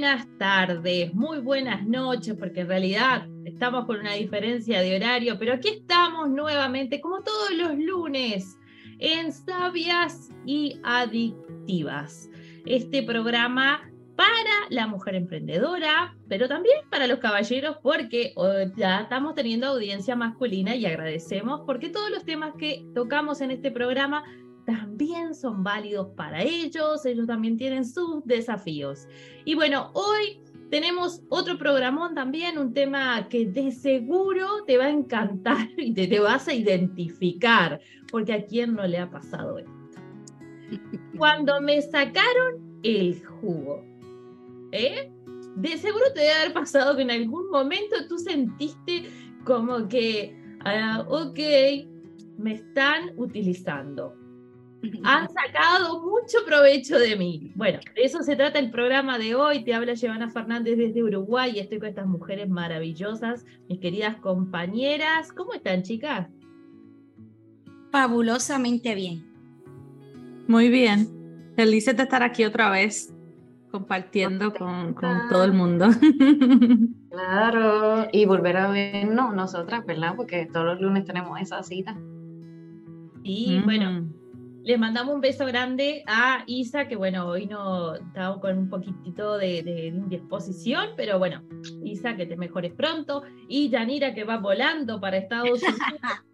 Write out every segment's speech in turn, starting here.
buenas tardes, muy buenas noches, porque en realidad estamos con una diferencia de horario, pero aquí estamos nuevamente, como todos los lunes, en Sabias y Adictivas. Este programa para la mujer emprendedora, pero también para los caballeros, porque ya estamos teniendo audiencia masculina y agradecemos porque todos los temas que tocamos en este programa también son válidos para ellos, ellos también tienen sus desafíos. Y bueno, hoy tenemos otro programón también, un tema que de seguro te va a encantar y te, te vas a identificar, porque a quién no le ha pasado esto. Cuando me sacaron el jugo, ¿eh? De seguro te debe haber pasado que en algún momento tú sentiste como que, ah, ok, me están utilizando han sacado mucho provecho de mí. Bueno, de eso se trata el programa de hoy. Te habla Giovanna Fernández desde Uruguay y estoy con estas mujeres maravillosas, mis queridas compañeras. ¿Cómo están, chicas? Fabulosamente bien. Muy bien. Feliz de estar aquí otra vez compartiendo con, todo el mundo. Claro, y volver a vernos nosotras, ¿verdad? Porque todos los lunes tenemos esa cita. Y bueno, les mandamos un beso grande a Isa, que bueno, hoy no estamos con un poquitito de, indisposición, pero bueno, Isa, que te mejores pronto, y Yanira, que va volando para Estados Unidos.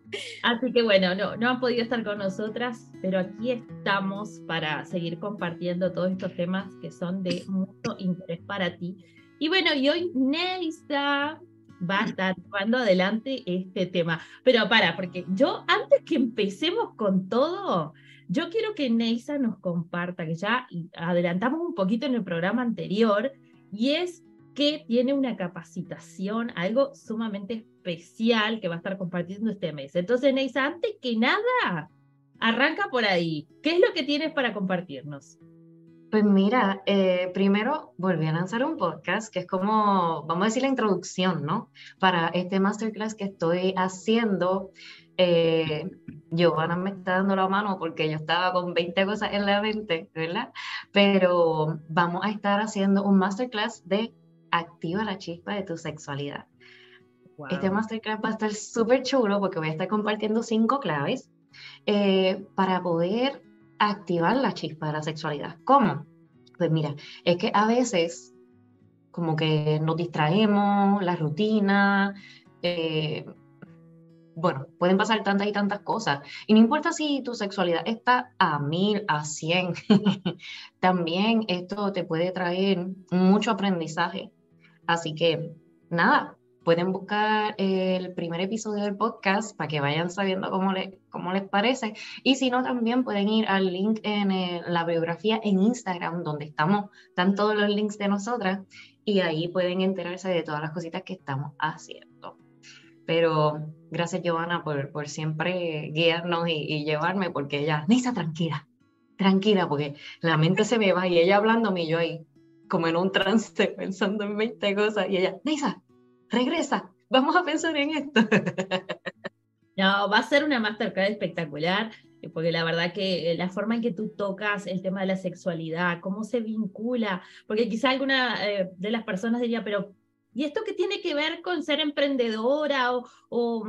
Así que bueno, no, no han podido estar con nosotras, pero aquí estamos para seguir compartiendo todos estos temas que son de mucho interés para ti. Y bueno, y hoy Neisa va a estar llevando adelante este tema. Pero para, porque yo antes que empecemos con todo, yo quiero que Neisa nos comparta, que ya adelantamos un poquito en el programa anterior, y es que tiene una capacitación, algo sumamente especial que va a estar compartiendo este mes. Entonces, Neisa, antes que nada, arranca por ahí. ¿Qué es lo que tienes para compartirnos? Pues mira, eh, primero volví a lanzar un podcast que es como, vamos a decir, la introducción, ¿no? Para este masterclass que estoy haciendo eh, Giovanna me está dando la mano porque yo estaba con 20 cosas en la mente, ¿verdad? Pero vamos a estar haciendo un masterclass de activa la chispa de tu sexualidad. Este masterclass va a estar súper chulo porque voy a estar compartiendo cinco claves eh, para poder activar la chispa de la sexualidad. ¿Cómo? Pues mira, es que a veces como que nos distraemos, la rutina, eh, bueno, pueden pasar tantas y tantas cosas. Y no importa si tu sexualidad está a mil, a cien, también esto te puede traer mucho aprendizaje. Así que, nada, pueden buscar el primer episodio del podcast para que vayan sabiendo cómo, le, cómo les parece. Y si no, también pueden ir al link en la biografía en Instagram, donde estamos, están todos los links de nosotras, y ahí pueden enterarse de todas las cositas que estamos haciendo. Pero gracias, Giovanna, por, por siempre guiarnos y, llevarme, porque ella, Nisa, tranquila, tranquila, porque la mente se me va y ella hablándome y yo ahí, como en un trance, pensando en 20 cosas, y ella, Nisa, regresa, vamos a pensar en esto. No, va a ser una masterclass espectacular, eh, porque la verdad que la forma en que tú tocas el tema de la sexualidad, cómo se vincula, porque quizá alguna eh, de las personas diría, pero ¿Y esto qué tiene que ver con ser emprendedora o,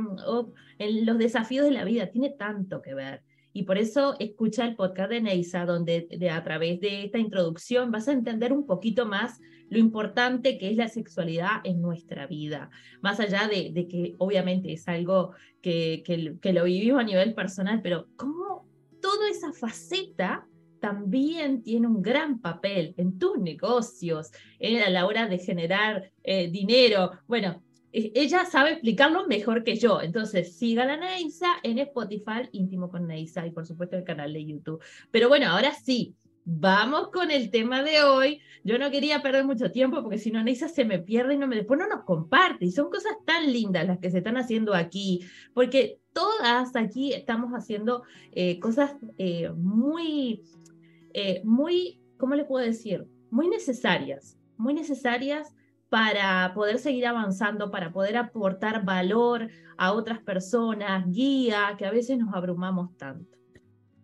en los desafíos de la vida? Tiene tanto que ver. Y por eso escucha el podcast de Neisa, donde a través de esta introducción vas a entender un poquito más lo importante que es la sexualidad en nuestra vida. Más allá de, que obviamente es algo que, que lo vivimos a nivel personal, pero cómo toda esa faceta también tiene un gran papel en tus negocios, a la hora de generar eh, dinero. Bueno, e, ella sabe explicarlo mejor que yo. Entonces, siga a Neisa en Spotify, íntimo con Neisa, y por supuesto el canal de YouTube. Pero bueno, ahora sí, vamos con el tema de hoy. Yo no quería perder mucho tiempo porque si no, Neisa se me pierde y no me, después no nos comparte. Y son cosas tan lindas las que se están haciendo aquí, porque todas aquí estamos haciendo eh, cosas eh, muy eh, muy, ¿cómo le puedo decir? Muy necesarias, muy necesarias para poder seguir avanzando, para poder aportar valor a otras personas, guía, que a veces nos abrumamos tanto.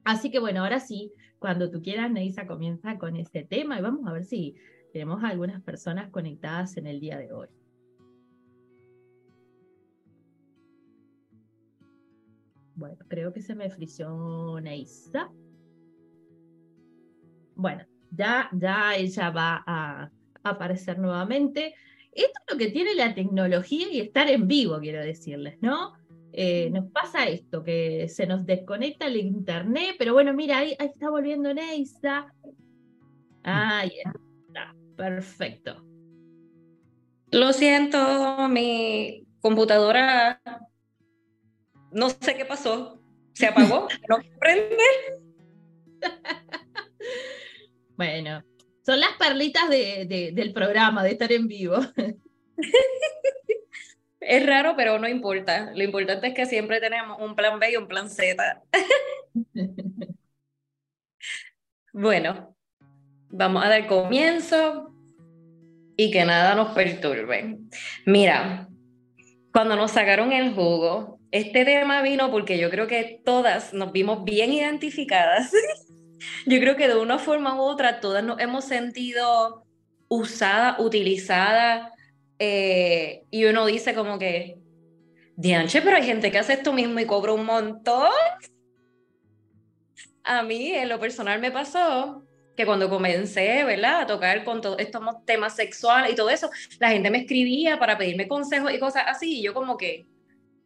Así que bueno, ahora sí, cuando tú quieras, Neisa comienza con este tema y vamos a ver si Tenemos algunas personas conectadas en el día de hoy. Bueno, creo que se me frició Neisa. Bueno, ya, ya ella va a aparecer nuevamente. Esto es lo que tiene la tecnología y estar en vivo, quiero decirles, ¿no? Eh, nos pasa esto, que se nos desconecta el internet, pero bueno, mira, ahí, está volviendo Neisa. Ahí está, perfecto. Lo siento, mi computadora, no sé qué pasó, se apagó, no prende. Bueno, son las perlitas del programa, de estar en vivo. Es raro, pero no importa. Lo importante es que siempre tenemos un plan B y un plan Z. bueno, vamos a dar comienzo y que nada nos perturbe. Mira, cuando nos sacaron el jugo, este tema vino porque yo creo que todas nos vimos bien identificadas. yo creo que de una forma u otra todas nos hemos sentido usadas, utilizadas eh, y uno dice como que, Dianche, pero hay gente que hace esto mismo y cobra un montón. A mí, en lo personal, me pasó que cuando comencé, ¿verdad? A tocar con todos estos temas sexuales y todo eso, la gente me escribía para pedirme consejos y cosas así, y yo como que,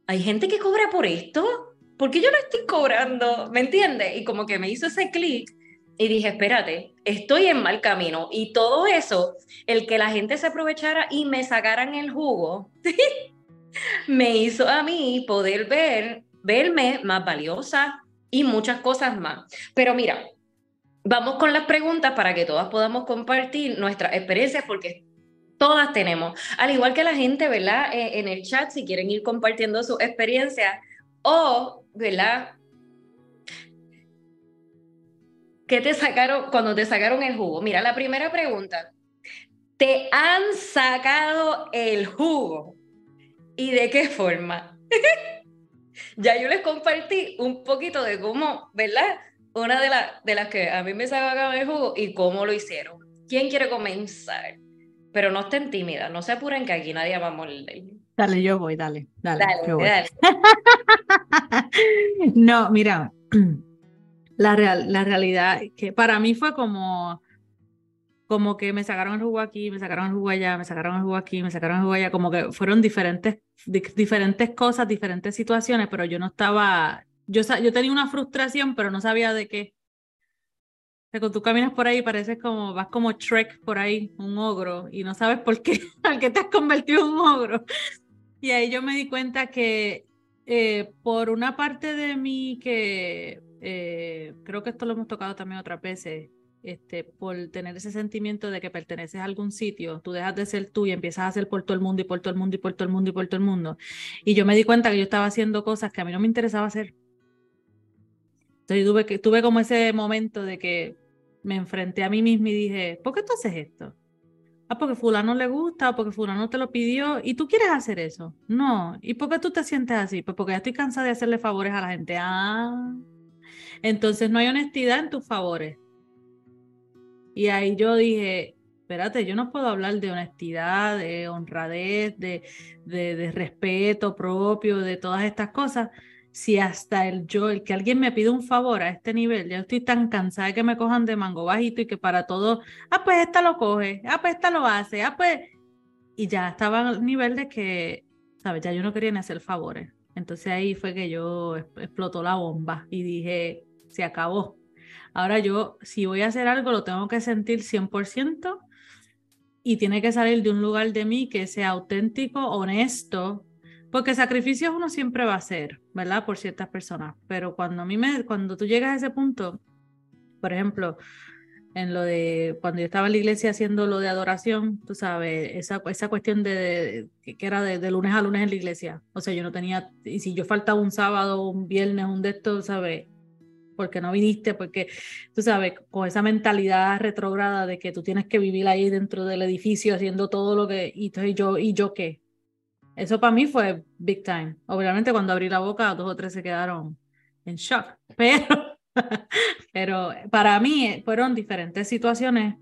¿hay gente que cobra por esto? ¿Por qué yo no estoy cobrando? ¿Me entiendes? Y como que me hizo ese clic y dije, espérate, estoy en mal camino. Y todo eso, el que la gente se aprovechara y me sacaran el jugo, me hizo a mí poder ver, verme más valiosa y muchas cosas más. Pero mira, vamos con las preguntas para que todas podamos compartir nuestras experiencias porque todas tenemos, al igual que la gente, ¿verdad? Eh, en el chat, si quieren ir compartiendo sus experiencias o, ¿verdad? ¿Qué te sacaron cuando te sacaron el jugo? Mira, la primera pregunta. ¿Te han sacado el jugo? ¿Y de qué forma? ya yo les compartí un poquito de cómo, ¿verdad? Una de, de las que a mí me sacaron el jugo y cómo lo hicieron. ¿Quién quiere comenzar? Pero no estén tímidas, no se apuren que aquí nadie va a morir. Dale, yo voy, dale, dale. dale. no, mira, la, real, la realidad, que para mí fue como, como que me sacaron el jugo aquí, me sacaron el jugo allá, me sacaron el jugo aquí, me sacaron el jugo allá, como que fueron diferentes, diferentes cosas, diferentes situaciones, pero yo no estaba, yo, yo tenía una frustración, pero no sabía de qué. cuando tú caminas por ahí pareces como, vas como Trek por ahí, un ogro, y no sabes por qué, al que te has convertido en un ogro. Y ahí yo me di cuenta que eh, por una parte de mí que eh, creo que esto lo hemos tocado también otras veces, este, por tener ese sentimiento de que perteneces a algún sitio, tú dejas de ser tú y empiezas a hacer por todo el mundo y por todo el mundo y por todo el mundo y por todo el mundo. Y yo me di cuenta que yo estaba haciendo cosas que a mí no me interesaba hacer. Entonces tuve, que, tuve como ese momento de que me enfrenté a mí misma y dije, ¿por qué tú haces esto? Ah, porque fulano le gusta, porque fulano te lo pidió y tú quieres hacer eso. No. ¿Y por qué tú te sientes así? Pues porque ya estoy cansada de hacerle favores a la gente. Ah. Entonces no hay honestidad en tus favores. Y ahí yo dije, espérate, yo no puedo hablar de honestidad, de honradez, de, de, respeto propio, de todas estas cosas, si hasta el yo, el que alguien me pide un favor a este nivel, ya estoy tan cansada de que me cojan de mango bajito y que para todo, ah, pues esta lo coge, ah, pues esta lo hace, ah, pues, y ya estaba al nivel de que, ¿sabes? Ya yo no quería ni hacer favores. Entonces ahí fue que yo explotó la bomba y dije, se acabó. Ahora yo, si voy a hacer algo, lo tengo que sentir 100% y tiene que salir de un lugar de mí que sea auténtico, honesto, porque sacrificios uno siempre va a hacer, ¿verdad? Por ciertas personas, pero cuando a mí me, cuando tú llegas a ese punto, por ejemplo, en lo de cuando yo estaba en la iglesia haciendo lo de adoración, tú sabes, esa, esa cuestión de, que era de, lunes a lunes en la iglesia. O sea, yo no tenía, y si yo faltaba un sábado, un viernes, un de estos, ¿sabes? Porque no viniste, porque tú sabes, con esa mentalidad retrógrada de que tú tienes que vivir ahí dentro del edificio haciendo todo lo que, y entonces yo, ¿y yo qué? Eso para mí fue big time. Obviamente cuando abrí la boca, dos o tres se quedaron en shock, pero pero para mí fueron diferentes situaciones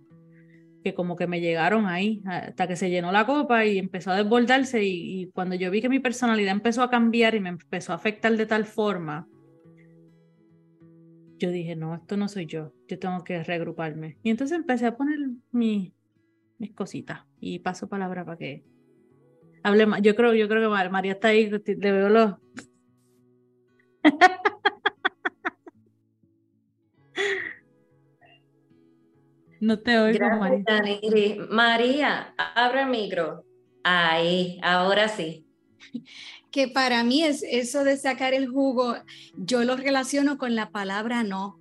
que como que me llegaron ahí, hasta que se llenó la copa y empezó a desbordarse y, y cuando yo vi que mi personalidad empezó a cambiar y me empezó a afectar de tal forma, yo dije, no, esto no soy yo, yo tengo que reagruparme. Y entonces empecé a poner mi, mis cositas y paso palabra para que hable más. Yo creo, yo creo que María está ahí, le veo los... No te oigo, María. María, abre el micro. Ahí, ahora sí. Que para mí es eso de sacar el jugo, yo lo relaciono con la palabra no,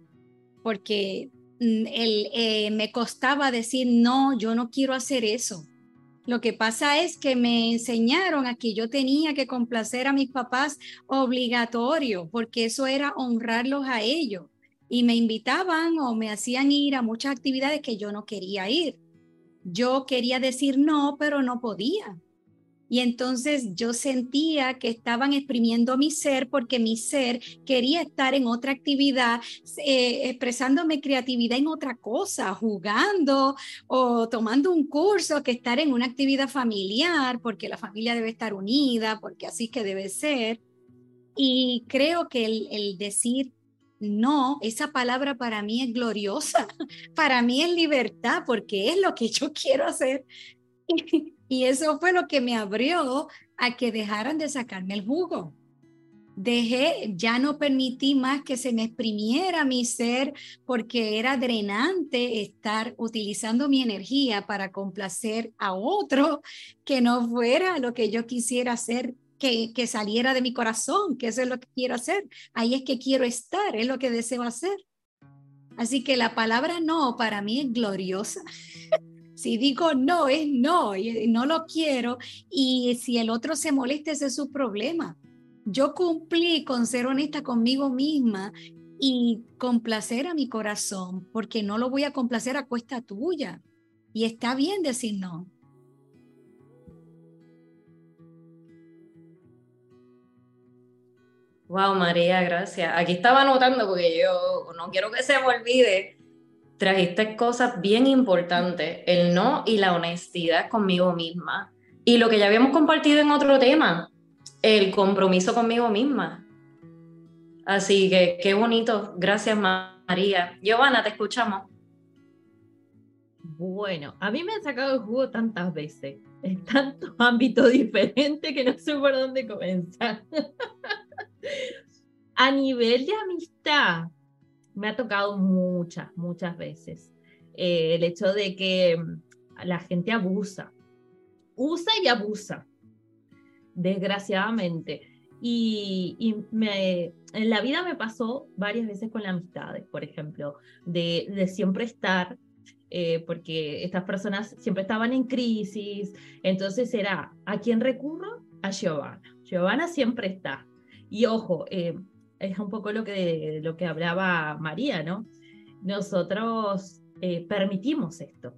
porque mm, el, eh, me costaba decir no, yo no quiero hacer eso. Lo que pasa es que me enseñaron a que yo tenía que complacer a mis papás obligatorio, porque eso era honrarlos a ellos y me invitaban o me hacían ir a muchas actividades que yo no quería ir. Yo quería decir no, pero no podía. Y entonces yo sentía que estaban exprimiendo mi ser porque mi ser quería estar en otra actividad, eh, expresando mi creatividad en otra cosa, jugando o tomando un curso que estar en una actividad familiar, porque la familia debe estar unida, porque así que debe ser. Y creo que el decir no, esa palabra para mí es gloriosa, para mí es libertad, porque es lo que yo quiero hacer. Y eso fue lo que me abrió a que dejaran de sacarme el jugo. Dejé, ya no permití más que se me exprimiera mi ser porque era drenante estar utilizando mi energía para complacer a otro que no fuera lo que yo quisiera hacer que, saliera de mi corazón, que eso es lo que quiero hacer. Ahí es que quiero estar, es lo que deseo hacer. Así que la palabra no para mí es gloriosa. si digo no, es no, no lo quiero. Y si el otro se molesta, ese es su problema. Yo cumplí con ser honesta conmigo misma y complacer a mi corazón, porque no lo voy a complacer a cuesta tuya. Y está bien decir no. Wow, María, gracias. Aquí estaba anotando porque yo no quiero que se me olvide. Trajiste cosas bien importantes, el no y la honestidad conmigo misma. Y lo que ya habíamos compartido en otro tema, el compromiso conmigo misma. Así que qué bonito. Gracias, María. Giovanna, te escuchamos. Bueno, a mí me han sacado el jugo tantas veces, en tantos ámbitos diferentes que no sé por dónde comenzar. A nivel de amistad, me ha tocado muchas, muchas veces eh, el hecho de que mm, la gente abusa, usa y abusa, desgraciadamente. Y, me, en la vida me pasó varias veces con las amistades, por ejemplo, de, siempre estar, eh, porque estas personas siempre estaban en crisis, entonces era, ¿a quién recurro? A Giovanna. Giovanna siempre está. Y ojo, eh, es un poco lo que, lo que hablaba María, ¿no? Nosotros eh, permitimos esto.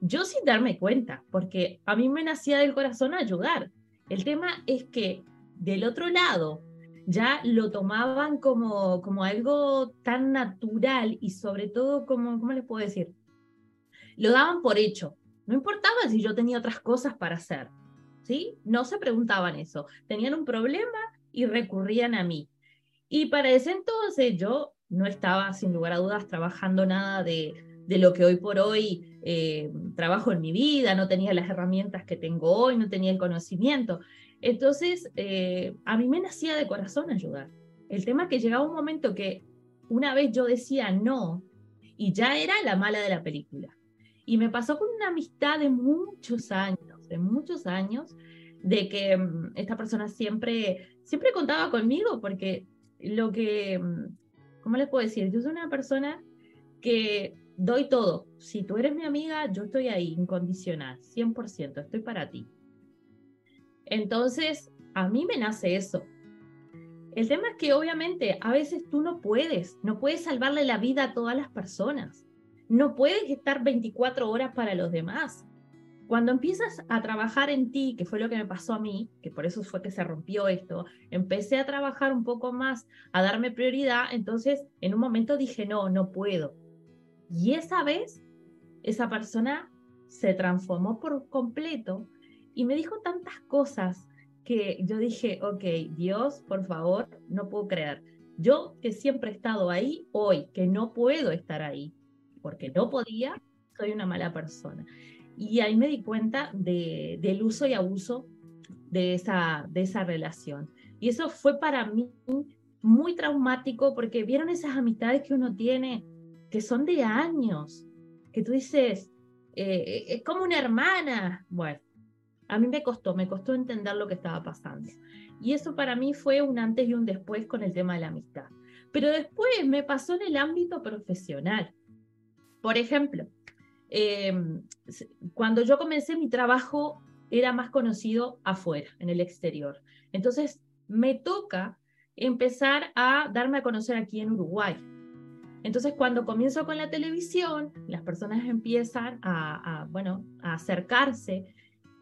Yo sin darme cuenta, porque a mí me nacía del corazón ayudar. El tema es que del otro lado ya lo tomaban como, como algo tan natural y sobre todo como, ¿cómo les puedo decir? Lo daban por hecho. No importaba si yo tenía otras cosas para hacer, ¿sí? No se preguntaban eso. Tenían un problema, y recurrían a mí. Y para ese entonces yo no estaba, sin lugar a dudas, trabajando nada de, lo que hoy por hoy eh, trabajo en mi vida, no tenía las herramientas que tengo hoy, no tenía el conocimiento. Entonces, eh, a mí me nacía de corazón ayudar. El tema es que llegaba un momento que una vez yo decía no y ya era la mala de la película. Y me pasó con una amistad de muchos años, de muchos años, de que mm, esta persona siempre, siempre contaba conmigo porque lo que, mm, ¿cómo les puedo decir? Yo soy una persona que doy todo. Si tú eres mi amiga, yo estoy ahí, incondicional, 100%, estoy para ti. Entonces, a mí me nace eso. El tema es que obviamente a veces tú no puedes, no puedes salvarle la vida a todas las personas. No puedes estar 24 horas para los demás. Cuando empiezas a trabajar en ti, que fue lo que me pasó a mí, que por eso fue que se rompió esto, empecé a trabajar un poco más, a darme prioridad, entonces en un momento dije, no, no puedo. Y esa vez, esa persona se transformó por completo y me dijo tantas cosas que yo dije, ok, Dios, por favor, no puedo creer. Yo que siempre he estado ahí, hoy que no puedo estar ahí, porque no podía, soy una mala persona. Y ahí me di cuenta de, del uso y abuso de esa, de esa relación. Y eso fue para mí muy traumático porque vieron esas amistades que uno tiene que son de años, que tú dices, eh, es como una hermana. Bueno, a mí me costó, me costó entender lo que estaba pasando. Y eso para mí fue un antes y un después con el tema de la amistad. Pero después me pasó en el ámbito profesional. Por ejemplo, em, cuando yo comencé mi trabajo era más conocido afuera, en el exterior. Entonces me toca empezar a darme a conocer aquí en Uruguay. Entonces, cuando comienzo con la televisión, las personas empiezan a bueno, a acercarse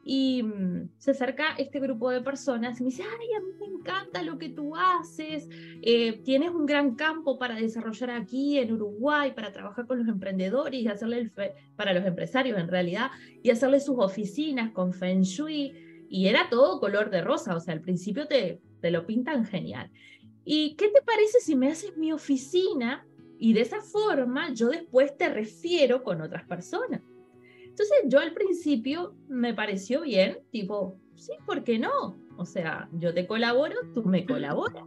y mm, se acerca este grupo de personas y me dice, ay, a mí me encanta lo que tú haces, eh, tienes un gran campo para desarrollar aquí en Uruguay, para trabajar con los emprendedores y hacerle para los empresarios en realidad, y hacerle sus oficinas con Feng Shui, y era todo color de rosa, o sea, al principio te, te lo pintan genial. ¿Y qué te parece si me haces mi oficina y de esa forma yo después te refiero con otras personas? Entonces yo al principio me pareció bien, tipo, sí, ¿por qué no? O sea, yo te colaboro, tú me colaboras.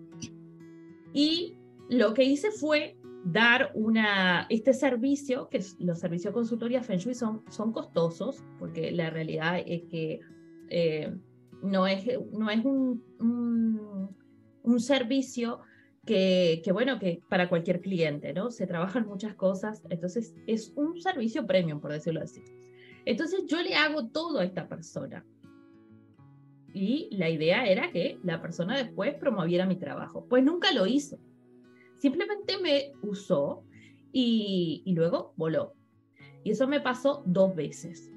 Y lo que hice fue dar una, este servicio, que los servicios de consultoría Feng Shui son, son costosos, porque la realidad es que eh, no es, no es un, un, servicio que, que, bueno, que para cualquier cliente, ¿no? Se trabajan muchas cosas, entonces es un servicio premium, por decirlo así. Entonces yo le hago todo a esta persona. Y la idea era que la persona después promoviera mi trabajo. Pues nunca lo hizo. Simplemente me usó y, luego voló. Y eso me pasó dos veces.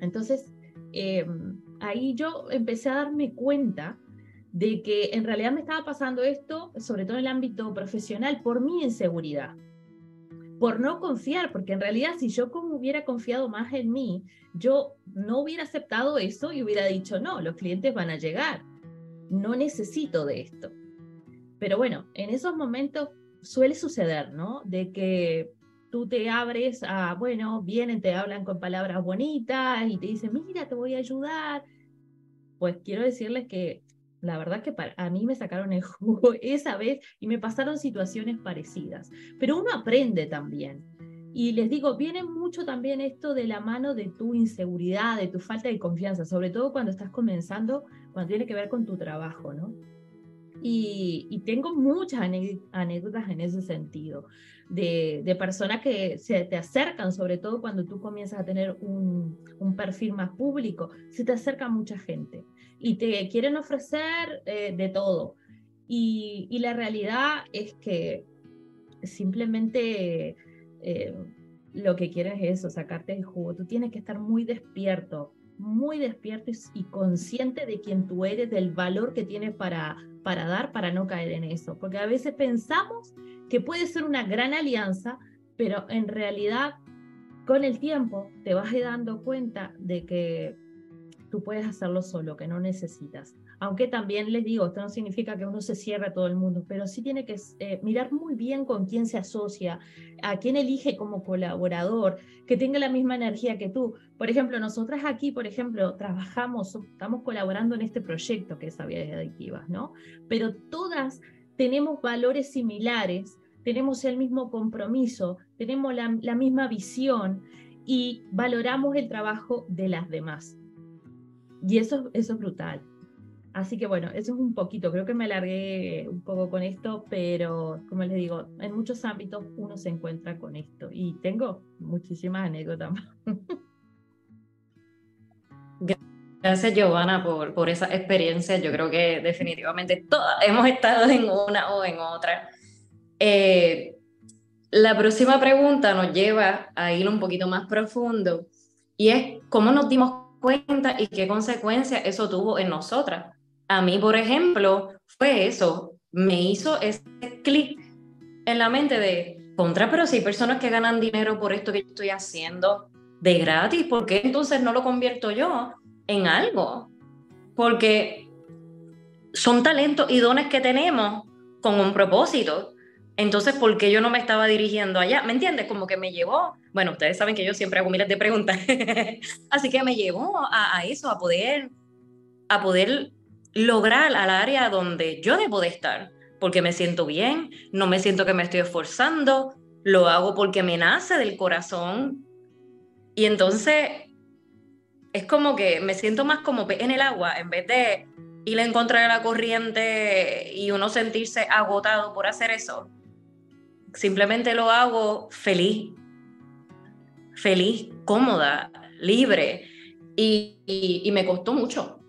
Entonces, em, ahí yo empecé a darme cuenta de que en realidad me estaba pasando esto, sobre todo en el ámbito profesional, por mi inseguridad por no confiar, porque en realidad si yo hubiera confiado más en mí, yo no hubiera aceptado eso y hubiera dicho, no, los clientes van a llegar, no necesito de esto. Pero bueno, en esos momentos suele suceder, ¿no? De que tú te abres a, bueno, vienen, te hablan con palabras bonitas y te dicen, mira, te voy a ayudar. Pues quiero decirles que la verdad que para, a mí me sacaron el jugo esa vez y me pasaron situaciones parecidas. Pero uno aprende también. Y les digo, viene mucho también esto de la mano de tu inseguridad, de tu falta de confianza, sobre todo cuando estás comenzando, cuando tiene que ver con tu trabajo, ¿no? Y, tengo muchas anécdotas en ese sentido, de, de, personas que se te acercan, sobre todo cuando tú comienzas a tener un, un perfil más público, se te acerca mucha gente y te quieren ofrecer eh, de todo. Y, y, la realidad es que simplemente eh, lo que quieren es eso, sacarte el jugo. Tú tienes que estar muy despierto, muy despierto y, consciente de quién tú eres, del valor que tienes para, para dar, para no caer en eso. Porque a veces pensamos que puede ser una gran alianza, pero en realidad con el tiempo te vas dando cuenta de que tú puedes hacerlo solo, que no necesitas. Aunque también les digo, esto no significa que uno se cierre a todo el mundo, pero sí tiene que eh, mirar muy bien con quién se asocia, a quién elige como colaborador, que tenga la misma energía que tú. Por ejemplo, nosotras aquí, por ejemplo, trabajamos, estamos colaborando en este proyecto que es Habilidades Adictivas, ¿no? Pero todas tenemos valores similares, tenemos el mismo compromiso, tenemos la, la misma visión y valoramos el trabajo de las demás. Y eso, eso es brutal. Así que bueno, eso es un poquito, creo que me alargué un poco con esto, pero como les digo, en muchos ámbitos uno se encuentra con esto y tengo muchísimas anécdotas. Gracias Giovanna por, por esa experiencia, yo creo que definitivamente todas hemos estado en una o en otra. Eh, la próxima pregunta nos lleva a ir un poquito más profundo y es cómo nos dimos cuenta y qué consecuencias eso tuvo en nosotras. A mí, por ejemplo, fue eso, me hizo ese clic en la mente de, contra, pero si hay personas que ganan dinero por esto que estoy haciendo, de gratis, ¿por qué entonces no lo convierto yo en algo? Porque son talentos y dones que tenemos con un propósito. Entonces, ¿por qué yo no me estaba dirigiendo allá? ¿Me entiendes? Como que me llevó, bueno, ustedes saben que yo siempre hago miles de preguntas, así que me llevó a, a, eso, a poder, a poder lograr al área donde yo debo de estar, porque me siento bien, no me siento que me estoy esforzando, lo hago porque me nace del corazón. Y entonces es como que me siento más como en el agua, en vez de ir en contra de la corriente y uno sentirse agotado por hacer eso. Simplemente lo hago feliz, feliz, cómoda, libre. Y, me costó mucho.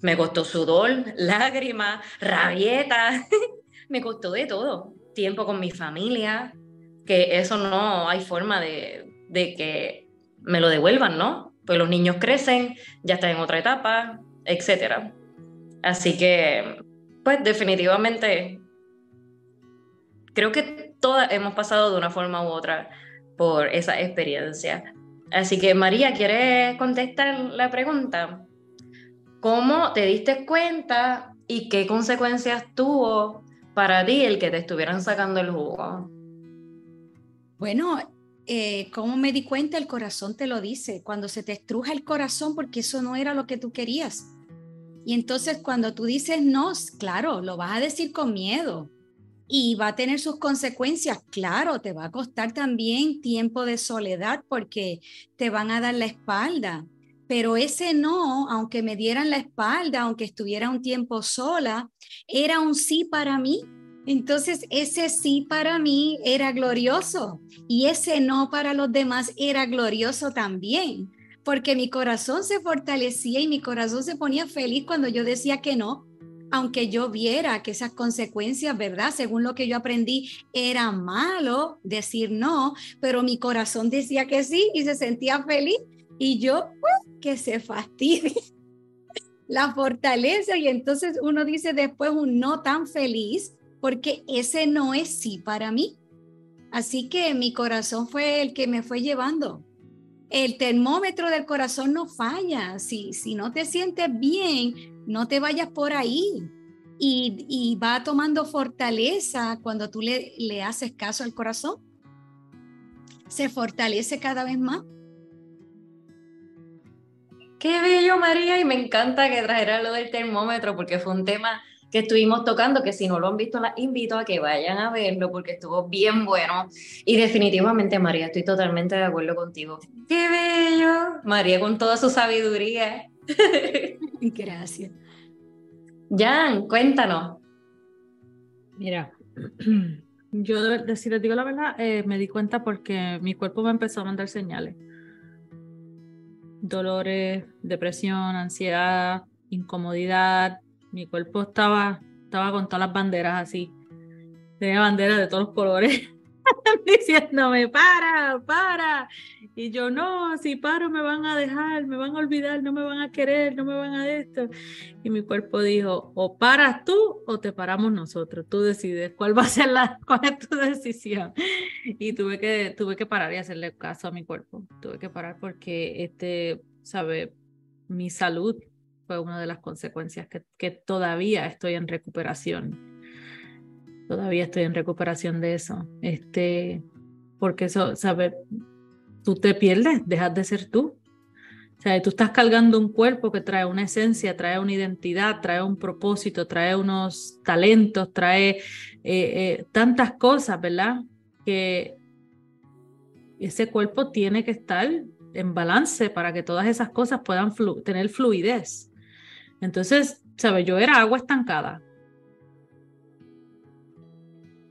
Me costó sudor, lágrimas, rabieta. me costó de todo. Tiempo con mi familia, que eso no hay forma de, de que me lo devuelvan, ¿no? Pues los niños crecen, ya están en otra etapa, etcétera. Así que, pues definitivamente, creo que todas hemos pasado de una forma u otra por esa experiencia. Así que, María, ¿quieres contestar la pregunta? ¿Cómo te diste cuenta y qué consecuencias tuvo para ti el que te estuvieran sacando el jugo? Bueno, eh, ¿cómo me di cuenta? El corazón te lo dice. Cuando se te estruja el corazón porque eso no era lo que tú querías. Y entonces cuando tú dices no, claro, lo vas a decir con miedo y va a tener sus consecuencias. Claro, te va a costar también tiempo de soledad porque te van a dar la espalda. Pero ese no, aunque me dieran la espalda, aunque estuviera un tiempo sola, era un sí para mí entonces, ese sí para mí era glorioso y ese no para los demás era glorioso también, porque mi corazón se fortalecía y mi corazón se ponía feliz cuando yo decía que no, aunque yo viera que esas consecuencias, ¿verdad? Según lo que yo aprendí, era malo decir no, pero mi corazón decía que sí y se sentía feliz y yo, pues, que se fastidie la fortaleza y entonces uno dice después un no tan feliz porque ese no es sí para mí. Así que mi corazón fue el que me fue llevando. El termómetro del corazón no falla. Si, si no te sientes bien, no te vayas por ahí. Y, va tomando fortaleza cuando tú le, le haces caso al corazón. Se fortalece cada vez más. Qué bello, María, y me encanta que trajera lo del termómetro porque fue un tema que estuvimos tocando, que si no lo han visto, las invito a que vayan a verlo porque estuvo bien bueno. Y definitivamente, María, estoy totalmente de acuerdo contigo. ¡Qué bello! María con toda su sabiduría. Gracias. Jan, cuéntanos. Mira, yo, si les digo la verdad, eh, me di cuenta porque mi cuerpo me empezó a mandar señales. Dolores, depresión, ansiedad, incomodidad, mi cuerpo estaba, estaba con todas las banderas así. Tenía banderas de todos los colores diciéndome, para, para. Y yo, no, si paro me van a dejar, me van a olvidar, no me van a querer, no me van a esto. Y mi cuerpo dijo, o paras tú o te paramos nosotros. Tú decides cuál va a ser la, cuál es tu decisión. Y tuve que, tuve que parar y hacerle caso a mi cuerpo. Tuve que parar porque, este, sabe, mi salud fue una de las consecuencias que, todavía estoy en recuperación. Todavía estoy en recuperación de eso. Este, porque eso, ¿sabes? Tú te pierdes, dejas de ser tú. O sea, tú estás cargando un cuerpo que trae una esencia, trae una identidad, trae un propósito, trae unos talentos, trae eh, eh, tantas cosas, ¿verdad? Que ese cuerpo tiene que estar en balance para que todas esas cosas puedan tener fluidez. Entonces, ¿sabes? Yo era agua estancada.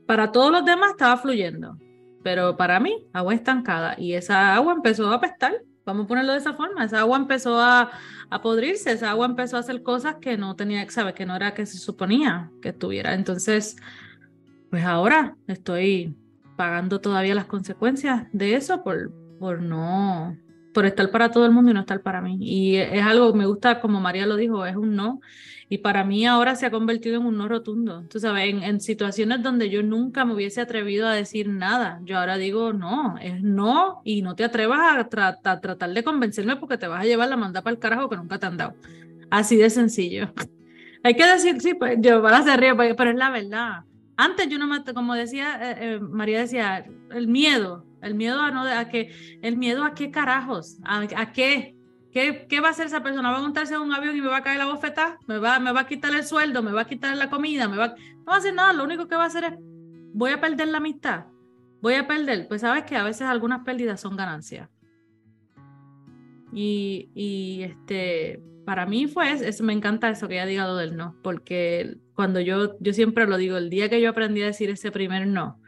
Para todos los demás estaba fluyendo, pero para mí, agua estancada. Y esa agua empezó a apestar, vamos a ponerlo de esa forma. Esa agua empezó a, a podrirse, esa agua empezó a hacer cosas que no tenía, ¿sabes? Que no era que se suponía que estuviera. Entonces, pues ahora estoy pagando todavía las consecuencias de eso por, por no por estar para todo el mundo y no estar para mí. Y es algo, me gusta, como María lo dijo, es un no. Y para mí ahora se ha convertido en un no rotundo. Tú sabes, en, en situaciones donde yo nunca me hubiese atrevido a decir nada, yo ahora digo no, es no y no te atrevas a, tratar de convencerme porque te vas a llevar la manda para el carajo que nunca te han dado. Así de sencillo. Hay que decir, sí, pues yo para hacer río, pues, pero es la verdad. Antes yo no me, como decía, eh, eh, María decía, el miedo, el miedo a no, a que, el miedo a qué carajos, a, qué, ¿Qué, ¿Qué, va a hacer esa persona? ¿Va a montarse en un avión y me va a caer la bofetada? ¿Me va, ¿Me va a quitar el sueldo? ¿Me va a quitar la comida? ¿Me va... No va a hacer nada, lo único que va a hacer es, voy a perder la amistad, voy a perder. Pues sabes que a veces algunas pérdidas son ganancias. Y, y este, para mí fue, eso, me encanta eso que ella diga lo del no, porque cuando yo, yo siempre lo digo, el día que yo aprendí a decir ese primer no,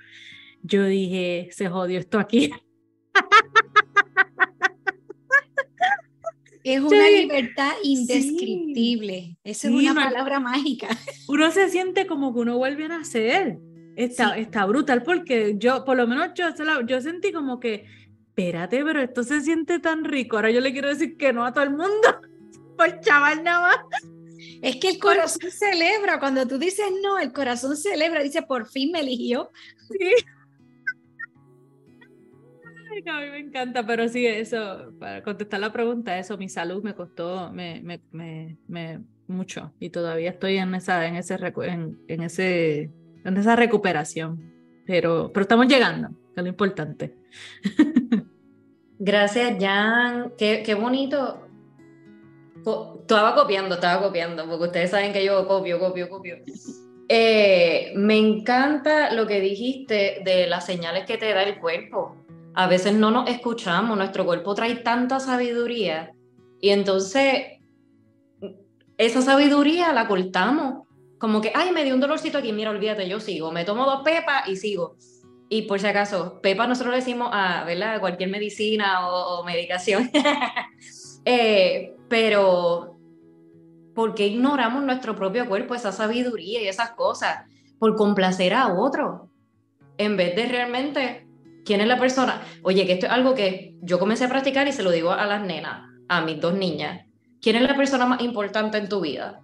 yo dije, se jodió esto aquí. Es una libertad indescriptible. Esa es una palabra mágica. Uno se siente como que uno vuelve a nacer. Está, está brutal porque yo, por lo menos yo, yo sentí como que, espérate, pero esto se siente tan rico. Ahora yo le quiero decir que no a todo el mundo. Pues chaval, nada más. Es que el corazón celebra. Cuando tú dices no, el corazón celebra. Dice, por fin me eligió. Sí a mí me encanta, pero sí, eso, para contestar la pregunta, eso, mi salud me costó me, me, me, mucho y todavía estoy en esa, en ese, en, en, ese, en esa recuperación, pero, pero estamos llegando, que es lo importante. Gracias, Jan. Qué, qué bonito. Estaba copiando, estaba copiando, porque ustedes saben que yo copio, copio, copio. Eh, me encanta lo que dijiste de las señales que te da el cuerpo a veces no nos escuchamos, nuestro cuerpo trae tanta sabiduría y entonces esa sabiduría la cortamos. Como que, ay, me dio un dolorcito aquí, mira, olvídate, yo sigo, me tomo dos pepas y sigo. Y por si acaso, pepa nosotros le decimos a, ¿verdad? Cualquier medicina o, medicación. Eh, pero, ¿por qué ignoramos nuestro propio cuerpo, esa sabiduría y esas cosas? Por complacer a otro, en vez de realmente ¿Quién es la persona? Oye, que esto es algo que yo comencé a practicar y se lo digo a las nenas, a mis dos niñas. ¿Quién es la persona más importante en tu vida?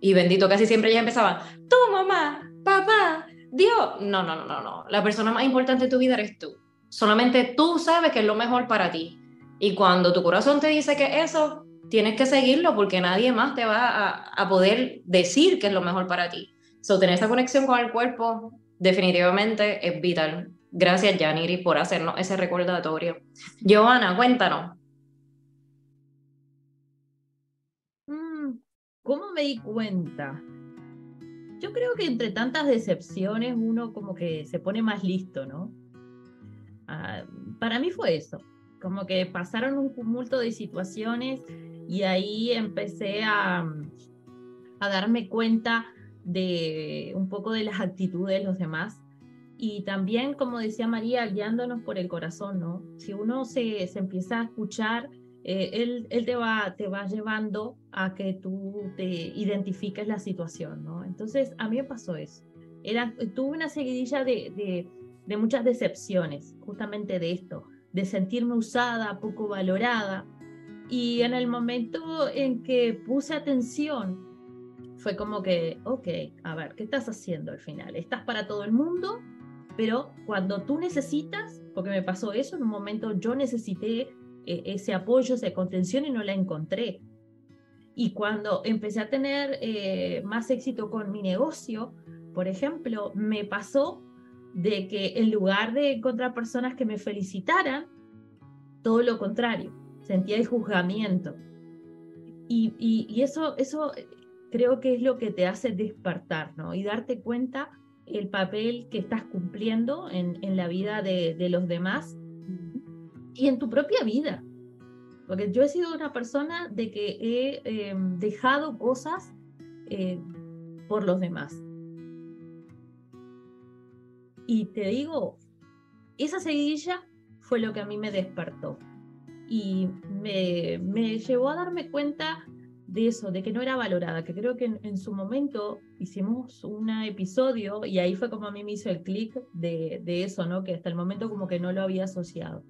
Y bendito, casi siempre ellas empezaban, tú mamá, papá, Dios. No, no, no, no, no. La persona más importante en tu vida eres tú. Solamente tú sabes que es lo mejor para ti. Y cuando tu corazón te dice que eso, tienes que seguirlo porque nadie más te va a, poder decir que es lo mejor para ti. So, tener esa conexión con el cuerpo definitivamente es vital. Gracias, Janiri, por hacernos ese recordatorio. Giovanna, cuéntanos. Mm, ¿Cómo me di cuenta? Yo creo que entre tantas decepciones uno como que se pone más listo, ¿no? Ah, para mí fue eso, como que pasaron un cúmulo de situaciones y ahí empecé a, a darme cuenta de un poco de las actitudes de los demás y también, como decía María, guiándonos por el corazón, ¿no? Si uno se, se empieza a escuchar, eh, él, él te, va, te va llevando a que tú te identifiques la situación, ¿no? Entonces, a mí me pasó eso. Era, tuve una seguidilla de, de muchas decepciones, justamente de esto, de sentirme usada, poco valorada. Y en el momento en que puse atención, fue como que, ok, a ver, ¿qué estás haciendo al final? ¿Estás para todo el mundo pero cuando tú necesitas, porque me pasó eso, en un momento yo necesité eh, ese apoyo, esa contención y no la encontré. Y cuando empecé a tener eh, más éxito con mi negocio, por ejemplo, me pasó de que en lugar de encontrar personas que me felicitaran, todo lo contrario, sentía el juzgamiento. Y, y, eso, eso creo que es lo que te hace despertar, ¿no? Y darte cuenta el papel que estás cumpliendo en, en la vida de, de, los demás y en tu propia vida. Porque yo he sido una persona de que he eh, dejado cosas eh, por los demás. Y te digo, esa seguidilla fue lo que a mí me despertó. Y me, me llevó a darme cuenta de eso, de que no era valorada, que creo que en, su momento hicimos un episodio y ahí fue como a mí me hizo el clic de, de, eso, ¿no? Que hasta el momento como que no lo había asociado.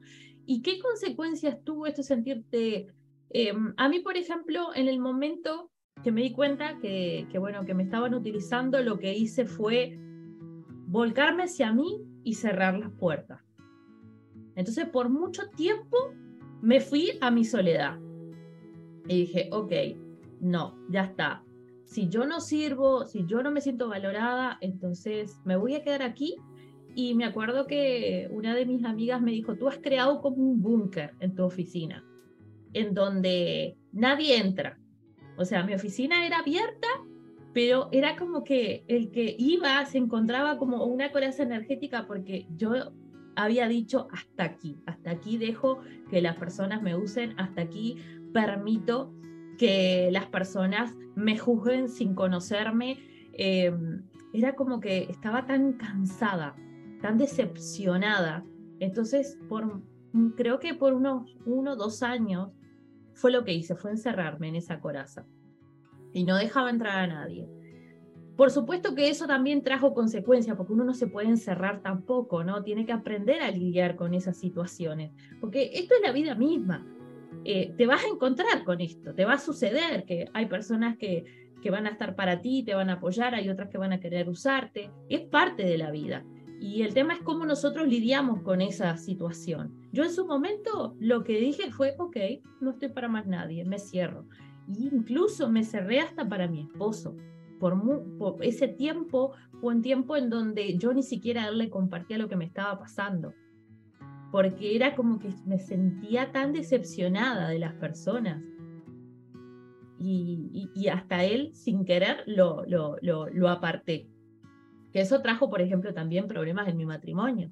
¿Y qué consecuencias tuvo esto sentirte? Em, a mí, por ejemplo, en el momento que me di cuenta que, que, bueno, que me estaban utilizando, lo que hice fue volcarme hacia mí y cerrar las puertas. Entonces, por mucho tiempo me fui a mi soledad. Y dije, ok, no, ya está. Si yo no sirvo, si yo no me siento valorada, entonces me voy a quedar aquí. Y me acuerdo que una de mis amigas me dijo, tú has creado como un búnker en tu oficina, en donde nadie entra. O sea, mi oficina era abierta, pero era como que el que iba se encontraba como una coraza energética porque yo había dicho hasta aquí, hasta aquí dejo que las personas me usen, hasta aquí permito que las personas me juzguen sin conocerme. Em, era como que estaba tan cansada, tan decepcionada. Entonces, por, creo que por unos uno, dos años fue lo que hice, fue encerrarme en esa coraza y no dejaba entrar a nadie. Por supuesto que eso también trajo consecuencias, porque uno no se puede encerrar tampoco, ¿no? Tiene que aprender a lidiar con esas situaciones, porque esto es la vida misma. Eh, te vas a encontrar con esto, te va a suceder que hay personas que, que van a estar para ti, te van a apoyar, hay otras que van a querer usarte, es parte de la vida. Y el tema es cómo nosotros lidiamos con esa situación. Yo en su momento lo que dije fue, ok, no estoy para más nadie, me cierro. Incluso me cerré hasta para mi esposo por, ese tiempo fue un tiempo en donde yo ni siquiera le compartía lo que me estaba pasando, porque era como que me sentía tan decepcionada de las personas. Y, hasta él, sin querer, lo, lo aparté. Que eso trajo, por ejemplo, también problemas en mi matrimonio,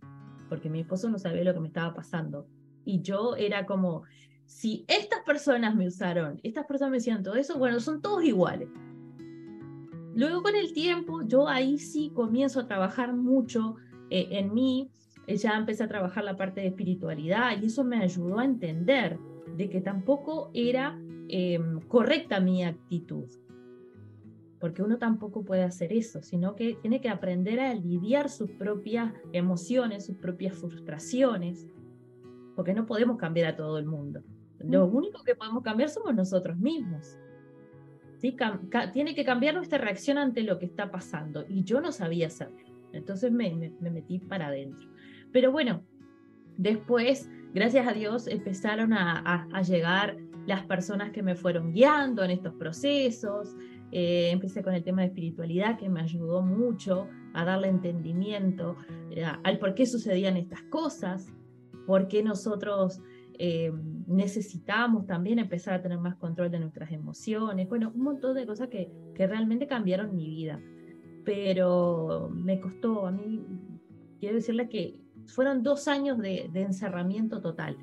porque mi esposo no sabía lo que me estaba pasando. Y yo era como, si estas personas me usaron, estas personas me decían todo eso, bueno, son todos iguales. Luego con el tiempo, yo ahí sí comienzo a trabajar mucho eh, en mí, eh, ya empecé a trabajar la parte de espiritualidad y eso me ayudó a entender de que tampoco era em, correcta mi actitud, porque uno tampoco puede hacer eso, sino que tiene que aprender a lidiar sus propias emociones, sus propias frustraciones, porque no podemos cambiar a todo el mundo. Lo único que podemos cambiar somos nosotros mismos tiene que cambiar nuestra reacción ante lo que está pasando. Y yo no sabía hacerlo. Entonces me, metí para adentro. Pero bueno, después, gracias a Dios, empezaron a, llegar las personas que me fueron guiando en estos procesos. Eh, empecé con el tema de espiritualidad que me ayudó mucho a darle entendimiento eh, al por qué sucedían estas cosas, por qué nosotros eh, necesitamos también empezar a tener más control de nuestras emociones, bueno, un montón de cosas que, que realmente cambiaron mi vida, pero me costó, a mí, quiero decirle que fueron dos años de, de encerramiento total.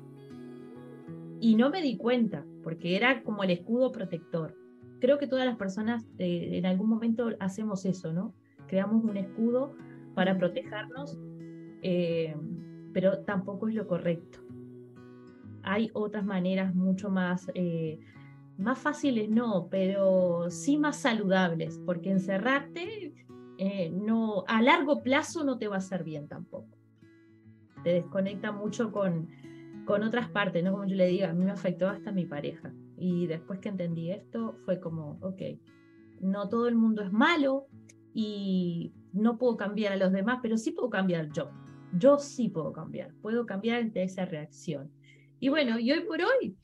Y no me di cuenta, porque era como el escudo protector. Creo que todas las personas eh, en algún momento hacemos eso, ¿no? Creamos un escudo para protegernos, eh, pero tampoco es lo correcto hay otras maneras mucho más, eh, más fáciles, no, pero sí más saludables, porque encerrarte eh, no, a largo plazo no te va a hacer bien tampoco. Te desconecta mucho con, con otras partes, ¿no? Como yo le digo, a mí me afectó hasta mi pareja. Y después que entendí esto, fue como, ok, no todo el mundo es malo y no puedo cambiar a los demás, pero sí puedo cambiar yo. Yo sí puedo cambiar, puedo cambiar ante esa reacción. Y bueno, y hoy por hoy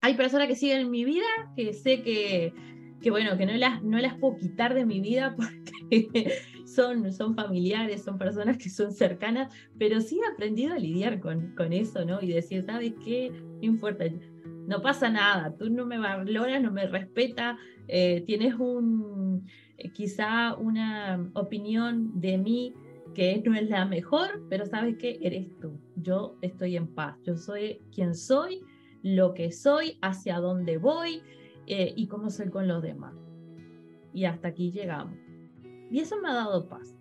hay personas que siguen en mi vida que sé que, que bueno, que no las, no las puedo quitar de mi vida porque son, son familiares, son personas que son cercanas, pero sí he aprendido a lidiar con, con eso, ¿no? Y decir, ¿sabes qué? No importa, no pasa nada, tú no me valoras, no me respetas, eh, tienes un, eh, quizá una opinión de mí que no es la mejor, pero sabes que eres tú. Yo estoy en paz. Yo soy quien soy, lo que soy, hacia dónde voy eh, y cómo soy con los demás. Y hasta aquí llegamos. Y eso me ha dado paz.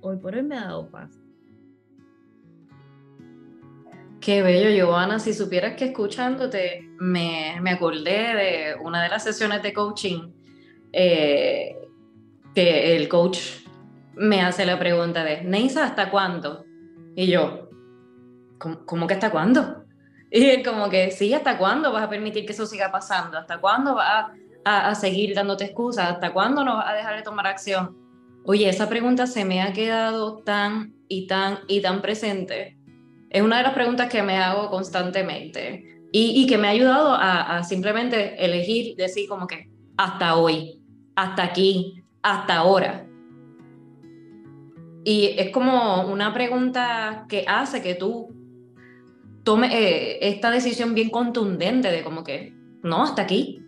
Hoy por hoy me ha dado paz. Qué bello, Giovanna. Si supieras que escuchándote me, me acordé de una de las sesiones de coaching eh, que el coach me hace la pregunta de, Neisa, ¿hasta cuándo? Y yo, ¿cómo, que hasta cuándo? Y él como que, sí, ¿hasta cuándo vas a permitir que eso siga pasando? ¿Hasta cuándo vas a, a, seguir dándote excusas? ¿Hasta cuándo no vas a dejar de tomar acción? Oye, esa pregunta se me ha quedado tan y tan y tan presente. Es una de las preguntas que me hago constantemente y, y que me ha ayudado a, a simplemente elegir, decir como que hasta hoy, hasta aquí, hasta ahora. Y es como una pregunta que hace que tú tomes eh, esta decisión bien contundente de como que, no, hasta aquí.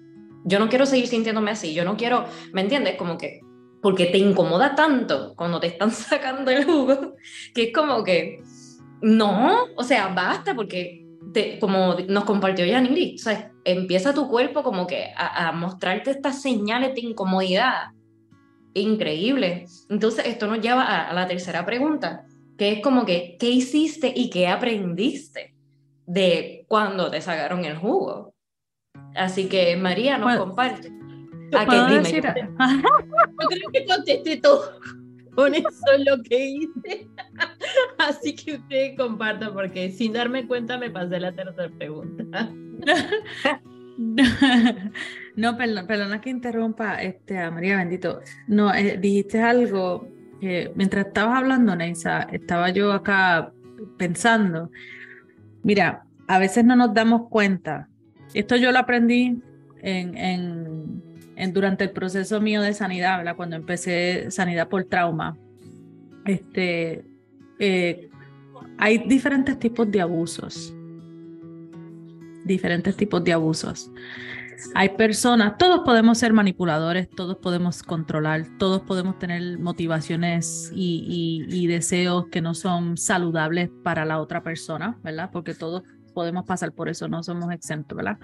Yo no quiero seguir sintiéndome así, yo no quiero, ¿me entiendes? Como que, porque te incomoda tanto cuando te están sacando el jugo, que es como que, no, o sea, basta, porque te, como nos compartió Yaniri, o sea, empieza tu cuerpo como que a, a mostrarte estas señales de incomodidad increíble. Entonces, esto nos lleva a, la tercera pregunta, que es como que, ¿qué hiciste y qué aprendiste de cuando te sacaron el jugo? Así que, María, nos comparte. ¿A qué dime? Yo creo que contesté todo con eso lo que hice. Así que ustedes compartan, porque sin darme cuenta me pasé la tercera pregunta. no, perdón, perdona que interrumpa este, a María Bendito. No, eh, dijiste algo que mientras estabas hablando, Neisa, estaba yo acá pensando. Mira, a veces no nos damos cuenta. Esto yo lo aprendí en, en, durante el proceso mío de sanidad, ¿verdad? cuando empecé sanidad por trauma. Este, eh, hay diferentes tipos de abusos diferentes tipos de abusos. Hay personas, todos podemos ser manipuladores, todos podemos controlar, todos podemos tener motivaciones y, deseos que no son saludables para la otra persona, ¿verdad? Porque todos podemos pasar por eso, no somos exentos, ¿verdad?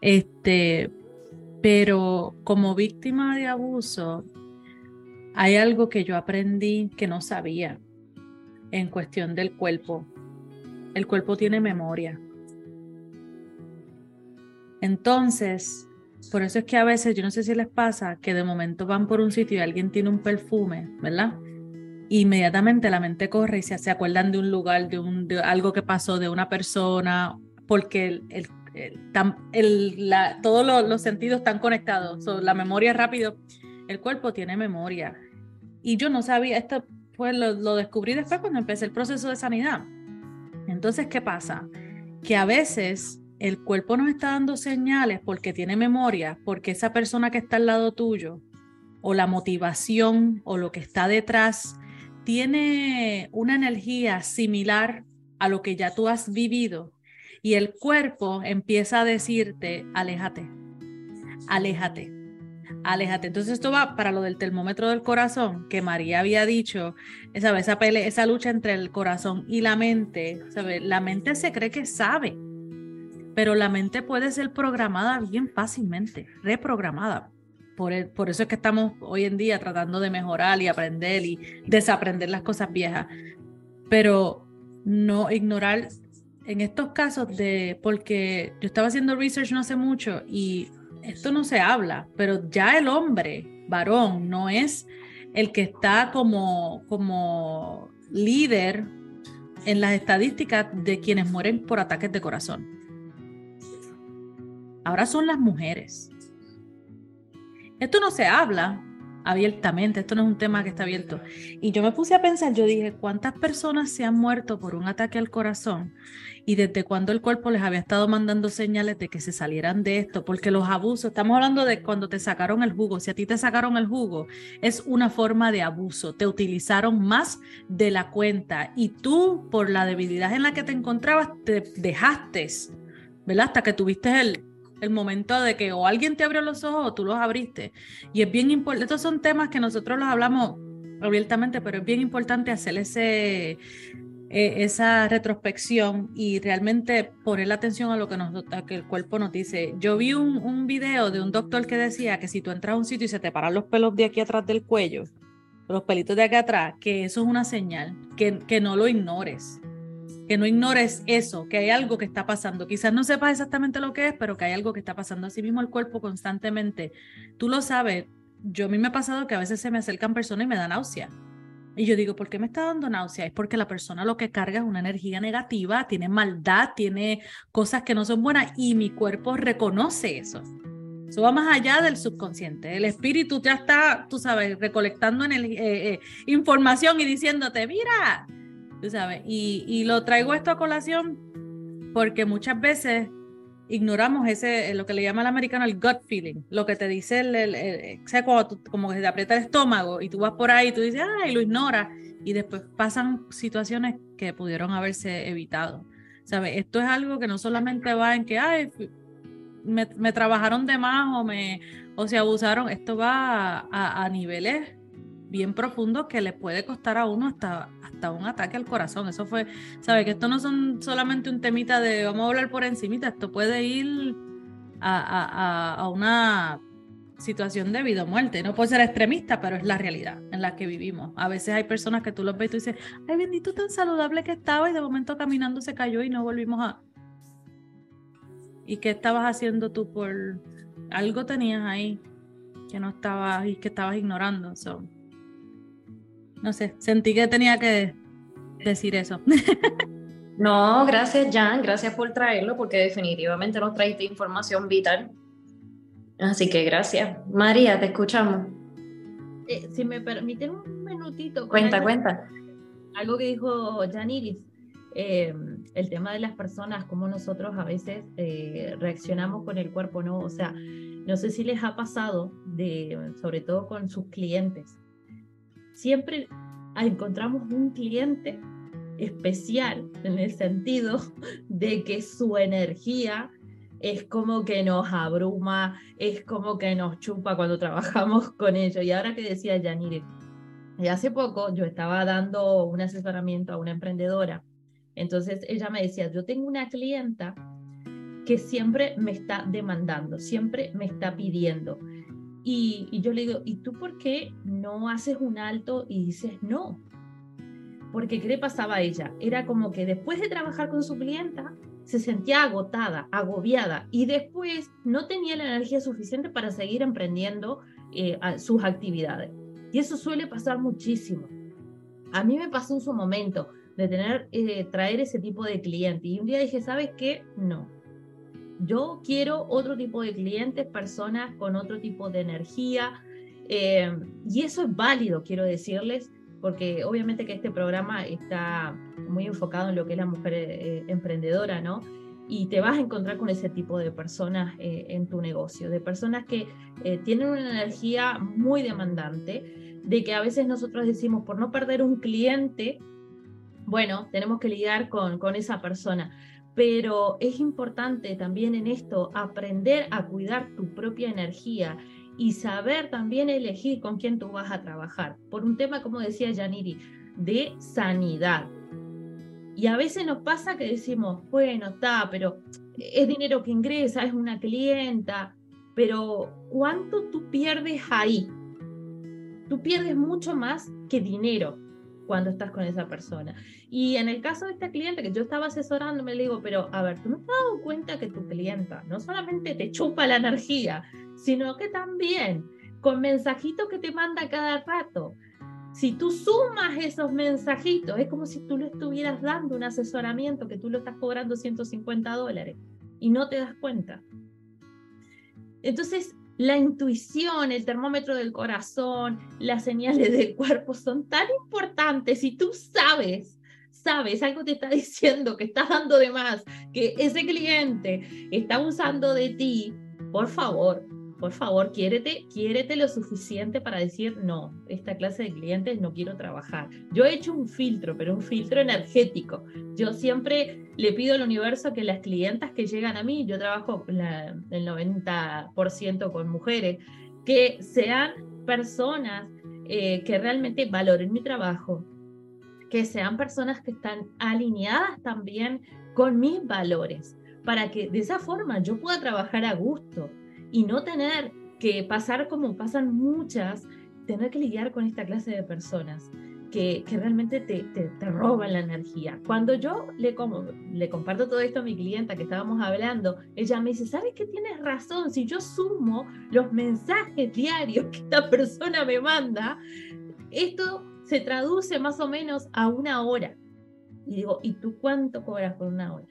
Este, pero como víctima de abuso, hay algo que yo aprendí que no sabía en cuestión del cuerpo. El cuerpo tiene memoria. Entonces, por eso es que a veces, yo no sé si les pasa, que de momento van por un sitio y alguien tiene un perfume, ¿verdad? Inmediatamente la mente corre y se, acuerdan de un lugar, de, un, de algo que pasó, de una persona, porque el, el, la, todos los, sentidos están conectados. la memoria rápido, el cuerpo tiene memoria. Y yo no sabía, esto pues lo, lo descubrí después cuando empecé el proceso de sanidad. Entonces, ¿qué pasa? Que a veces el cuerpo nos está dando señales porque tiene memoria, porque esa persona que está al lado tuyo, o la motivación, o lo que está detrás, tiene una energía similar a lo que ya tú has vivido. Y el cuerpo empieza a decirte, aléjate, aléjate, aléjate. Entonces esto va para lo del termómetro del corazón, que María había dicho, esa, esa, esa lucha entre el corazón y la mente. La mente se cree que sabe pero la mente puede ser programada bien fácilmente, reprogramada. Por, eso es que estamos hoy en día tratando de mejorar y aprender y desaprender las cosas viejas. Pero no ignorar en estos casos de, porque yo estaba haciendo research no hace mucho y esto no se habla, pero ya el hombre, varón, no es el que está como, como líder en las estadísticas de quienes mueren por ataques de corazón. Ahora son las mujeres. Esto no se habla abiertamente, esto no es un tema que está abierto. Y yo me puse a pensar, yo dije, ¿cuántas personas se han muerto por un ataque al corazón? Y desde cuándo el cuerpo les había estado mandando señales de que se salieran de esto, porque los abusos, estamos hablando de cuando te sacaron el jugo, si a ti te sacaron el jugo, es una forma de abuso, te utilizaron más de la cuenta y tú, por la debilidad en la que te encontrabas, te dejaste, ¿verdad? Hasta que tuviste el, el momento de que o alguien te abrió los ojos o tú los abriste. Y es bien importante, estos son temas que nosotros los hablamos abiertamente, pero es bien importante hacer ese, e, esa retrospección y realmente poner la atención a lo que, nos, que el cuerpo nos dice. Yo vi un, un, video de un doctor que decía que si tú entras a un sitio y se te paran los pelos de aquí atrás del cuello, los pelitos de aquí atrás, que eso es una señal, que, que no lo ignores que no ignores eso, que hay algo que está pasando. Quizás no sepas exactamente lo que es, pero que hay algo que está pasando. Así mismo el cuerpo constantemente, tú lo sabes. Yo a mí me ha pasado que a veces se me acercan personas y me dan náusea. Y yo digo, ¿por qué me está dando náusea? Es porque la persona lo que carga es una energía negativa, tiene maldad, tiene cosas que no son buenas y mi cuerpo reconoce eso. Eso va más allá del subconsciente. El espíritu ya está, tú sabes, recolectando en el, eh, eh, información y diciéndote, mira, tú sabes. Y, y lo traigo esto a colación porque muchas veces ignoramos ese, lo que le llama el americano el gut feeling, lo que te dice el, el, como que te aprieta el estómago y tú vas por ahí y tú dices, ay, lo ignoras y después pasan situaciones que pudieron haberse evitado. ¿Sabes? Esto es algo que no solamente va en que, ay, me, me trabajaron de más o, me, o se abusaron, esto va a, a niveles bien profundos que le puede costar a uno hasta un ataque al corazón. Eso fue, ¿sabes? Que esto no son solamente un temita de vamos a hablar por encimita, esto puede ir a, a, una situación de vida o muerte. No puede ser extremista, pero es la realidad en la que vivimos. A veces hay personas que tú los ves y tú dices, ay, bendito tan saludable que estaba y de momento caminando se cayó y no volvimos a... ¿Y qué estabas haciendo tú por... Algo tenías ahí que no estabas y que estabas ignorando. So no sé, sentí que tenía que decir eso. No, gracias Jan, gracias por traerlo porque definitivamente nos traiste información vital. Así que gracias. María, te escuchamos. Eh, si me permiten un minutito. Cuenta, cuenta. Algo que dijo Janiris, eh, el tema de las personas, cómo nosotros a veces eh, reaccionamos con el cuerpo, ¿no? O sea, no sé si les ha pasado, de, sobre todo con sus clientes, siempre encontramos un cliente especial en el sentido de que su energía es como que nos abruma, es como que nos chupa cuando trabajamos con ellos. Y ahora que decía Yanire, hace poco yo estaba dando un asesoramiento a una emprendedora. Entonces ella me decía, yo tengo una clienta que siempre me está demandando, siempre me está pidiendo. Y, yo le digo, ¿y tú por qué no haces un alto y dices no? Porque ¿qué le pasaba a ella? Era como que después de trabajar con su clienta, se sentía agotada, agobiada y después no tenía la energía suficiente para seguir emprendiendo eh, sus actividades. Y eso suele pasar muchísimo. A mí me pasó en su momento de tener, eh, traer ese tipo de cliente y un día dije, ¿sabes qué? No, yo quiero otro tipo de clientes, personas con otro tipo de energía. Eh, y eso es válido, quiero decirles, porque obviamente que este programa está muy enfocado en lo que es la mujer eh, emprendedora, ¿no? Y te vas a encontrar con ese tipo de personas eh, en tu negocio, de personas que tienen una energía muy demandante, de que a veces nosotros decimos, por no perder un cliente, bueno, tenemos que lidiar con, con esa persona pero es importante también en esto aprender a cuidar tu propia energía y saber también elegir con quién tú vas a trabajar, por un tema, como decía Yaniri, de sanidad. Y a veces nos pasa que decimos, bueno, está, pero es dinero que ingresa, es una clienta, pero ¿cuánto tú pierdes ahí? Tú pierdes mucho más que dinero cuando estás con esa persona. Y en el caso de esta cliente que yo estaba asesorando, me digo, pero a ver, tú no te has dado cuenta que tu clienta no solamente te chupa la energía, sino que también con mensajitos que te manda cada rato. Si tú sumas esos mensajitos, es como si tú le estuvieras dando un asesoramiento que tú lo estás cobrando 150 dólares y no te das cuenta. Entonces, la intuición, el termómetro del corazón, las señales del cuerpo son tan importantes y tú sabes, sabes, algo te está diciendo que estás dando de más, que ese cliente está usando de ti, por favor, por favor, quiérete, quiérete lo suficiente para decir, no, esta clase de clientes no quiero trabajar. Yo he hecho un filtro, pero un filtro energético. Yo siempre le pido al universo que las clientas que llegan a mí, yo trabajo el 90% con mujeres, que sean personas eh, que realmente valoren mi trabajo, que sean personas que están alineadas también con mis valores, para que de esa forma yo pueda trabajar a gusto y no tener que pasar como pasan muchas, tener que lidiar con esta clase de personas que, que realmente te, te, roban la energía. Cuando yo le, como, le comparto todo esto a mi clienta que estábamos hablando, ella me dice, ¿sabes qué tienes razón? Si yo sumo los mensajes diarios que esta persona me manda, esto se traduce más o menos a una hora. Y digo, ¿y tú cuánto cobras por una hora?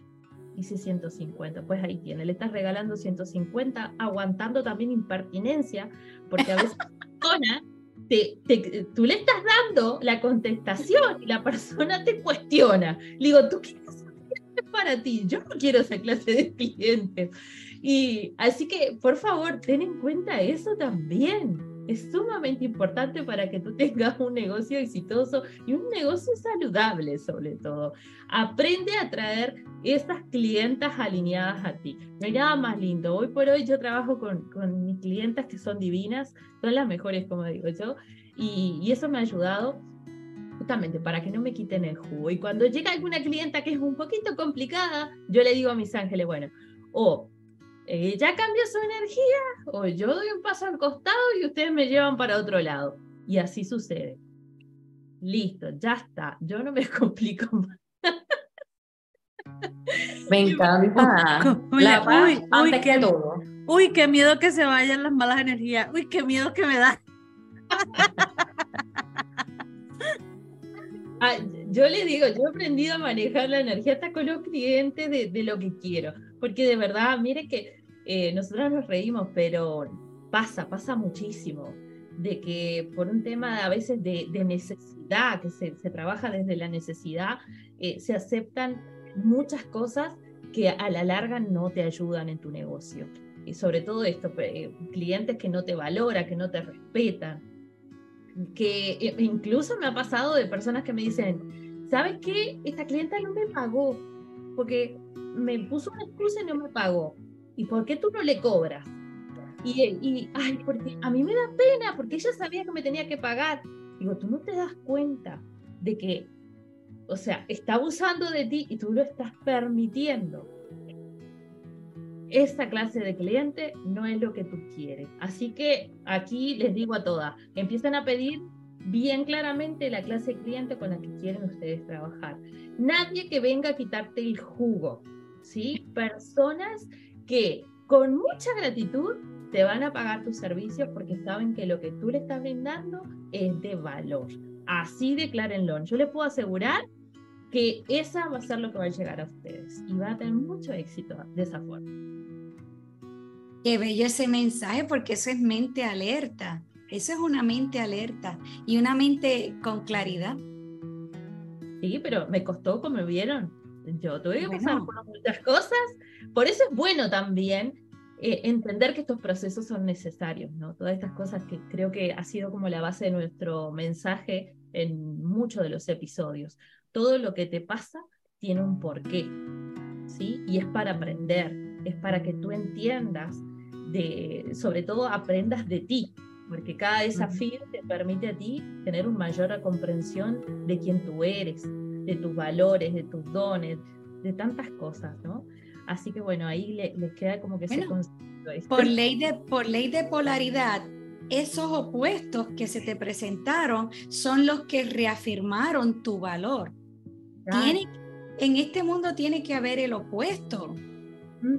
Dice 150. Pues ahí tiene, le estás regalando 150, aguantando también impertinencia, porque a veces persona te, tú le estás dando la contestación y la persona te cuestiona. Le digo, ¿tú quieres para ti? Yo no quiero esa clase de clientes. Y así que, por favor, ten en cuenta eso también es sumamente importante para que tú tengas un negocio exitoso y un negocio saludable sobre todo. Aprende a traer estas clientas alineadas a ti. No hay nada más lindo. Hoy por hoy yo trabajo con, con mis clientas que son divinas, son las mejores, como digo yo, y, y eso me ha ayudado justamente para que no me quiten el jugo. Y cuando llega alguna clienta que es un poquito complicada, yo le digo a mis ángeles, bueno, o ella cambia su energía o yo doy un paso al costado y ustedes me llevan para otro lado. Y así sucede. Listo, ya está. Yo no me complico más. Me encanta. la paz uy, antes que todo. Uy, qué miedo que se vayan las malas energías. Uy, qué miedo que me da. Ah, yo le digo, yo he aprendido a manejar la energía hasta con los clientes de, de lo que quiero, porque de verdad, mire que eh, nosotros nos reímos, pero pasa, pasa muchísimo, de que por un tema a veces de, necesidad, que se, trabaja desde la necesidad, eh, se aceptan muchas cosas que a la larga no te ayudan en tu negocio. Y sobre todo esto, eh, clientes que no te valoran, que no te respetan, que incluso me ha pasado de personas que me dicen, ¿sabes qué? Esta clienta no me pagó porque me puso una excusa y no me pagó. ¿Y por qué tú no le cobras? Y, y, ay, porque a mí me da pena, porque ella sabía que me tenía que pagar. Digo, tú no te das cuenta de que, o sea, está abusando de ti y tú lo estás permitiendo. Esta clase de cliente no es lo que tú quieres. Así que aquí les digo a todas, empiezan a pedir bien claramente la clase cliente con la que quieren ustedes trabajar. Nadie que venga a quitarte el jugo, ¿sí? Personas que con mucha gratitud te van a pagar tus servicios porque saben que lo que tú le estás brindando es de valor. Así declárenlo. Yo les puedo asegurar que esa va a ser lo que va a llegar a ustedes y va a tener mucho éxito de esa forma. Qué bello ese mensaje porque eso es mente alerta. Eso es una mente alerta y una mente con claridad. Sí, pero me costó, como vieron, yo tuve que pasar por muchas cosas. Por eso es bueno también eh, entender que estos procesos son necesarios, ¿no? Todas estas cosas que creo que ha sido como la base de nuestro mensaje en muchos de los episodios. Todo lo que te pasa tiene un porqué, ¿sí? Y es para aprender, es para que tú entiendas, de, sobre todo aprendas de ti, porque cada desafío te permite a ti tener una mayor comprensión de quién tú eres, de tus valores, de tus dones, de tantas cosas, ¿no? Así que bueno, ahí les queda como que se por ley de por ley de polaridad, esos opuestos que se te presentaron son los que reafirmaron tu valor. Tiene, en este mundo tiene que haber el opuesto.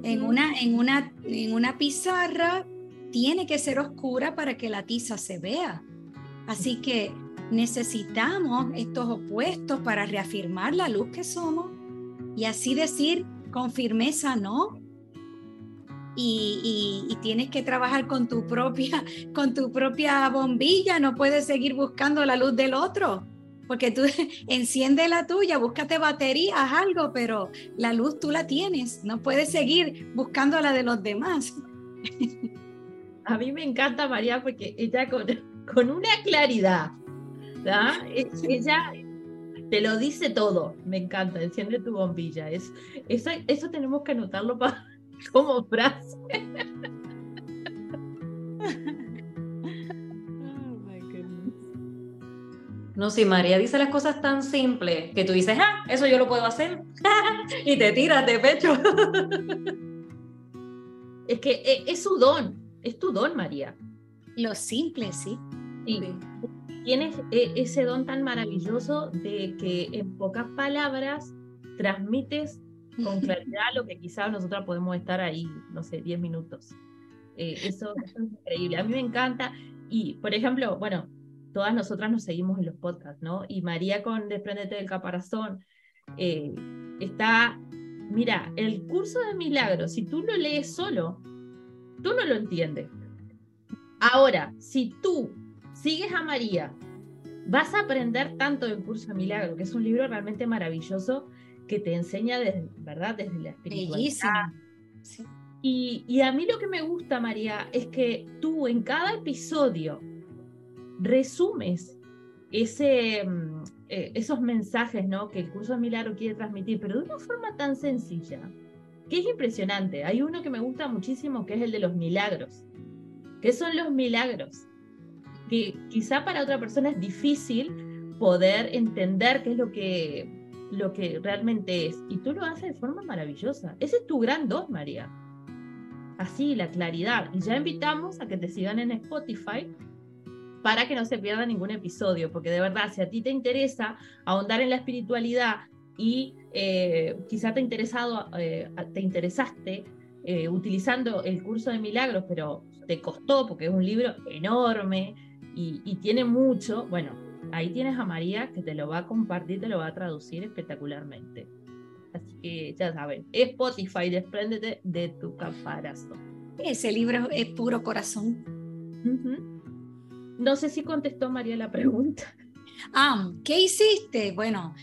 en, una, en, una, en una pizarra tiene que ser oscura para que la tiza se vea. Así que necesitamos estos opuestos para reafirmar la luz que somos y así decir con firmeza no. Y, tienes que trabajar con tu propia con tu propia bombilla, no puedes seguir buscando la luz del otro, porque tú enciende la tuya, búscate baterías, algo, pero la luz tú la tienes, no puedes seguir buscando la de los demás. A mí me encanta María porque ella con, con una claridad e, ella te lo dice todo, me encanta, enciende tu bombilla. Es, eso, eso tenemos que anotarlo para, como frase. No, si María dice las cosas tan simples que tú dices, ah, eso yo lo puedo hacer, y te tiras de pecho. es que e, es, su don, es tu don, María. Lo simple, sí. sí tienes e, ese don tan maravilloso de que en pocas palabras transmites con claridad lo que quizás nosotras podemos estar ahí, no sé, 10 minutos. Eh, eso, es increíble. A mí me encanta. Y, por ejemplo, bueno, todas nosotras nos seguimos en los podcasts, ¿no? Y María con Desprendete del Caparazón eh, está, mira, el curso de milagros, si tú lo lees solo, tú no lo entiendes. Ahora, si tú sigues a María, vas a aprender tanto del curso de milagros, que es un libro realmente maravilloso que te enseña desde, ¿verdad? Desde la espiritualidad. Y, y a mí lo que me gusta, María, es que tú en cada episodio resumes ese, mm, eh, esos mensajes ¿no? que el curso de milagro quiere transmitir, pero de una forma tan sencilla, que es impresionante. Hay uno que me gusta muchísimo, que es el de los milagros. ¿Qué son los milagros? Que quizá para otra persona es difícil poder entender qué es lo que, lo que realmente es. Y tú lo haces de forma maravillosa. Ese es tu gran dos, María. Así, la claridad. Y ya invitamos a que te sigan en Spotify para que no se pierda ningún episodio, porque de verdad, si a ti te interesa ahondar en la espiritualidad y eh, quizá te, interesado, eh, te interesaste eh, utilizando el curso de milagros, pero te costó porque es un libro enorme y, y, tiene mucho, bueno, ahí tienes a María que te lo va a compartir, te lo va a traducir espectacularmente. Así que ya saben, Spotify, despréndete de tu caparazón. Ese libro es puro corazón. No sé si contestó María la pregunta. Ah, ¿qué hiciste? Bueno,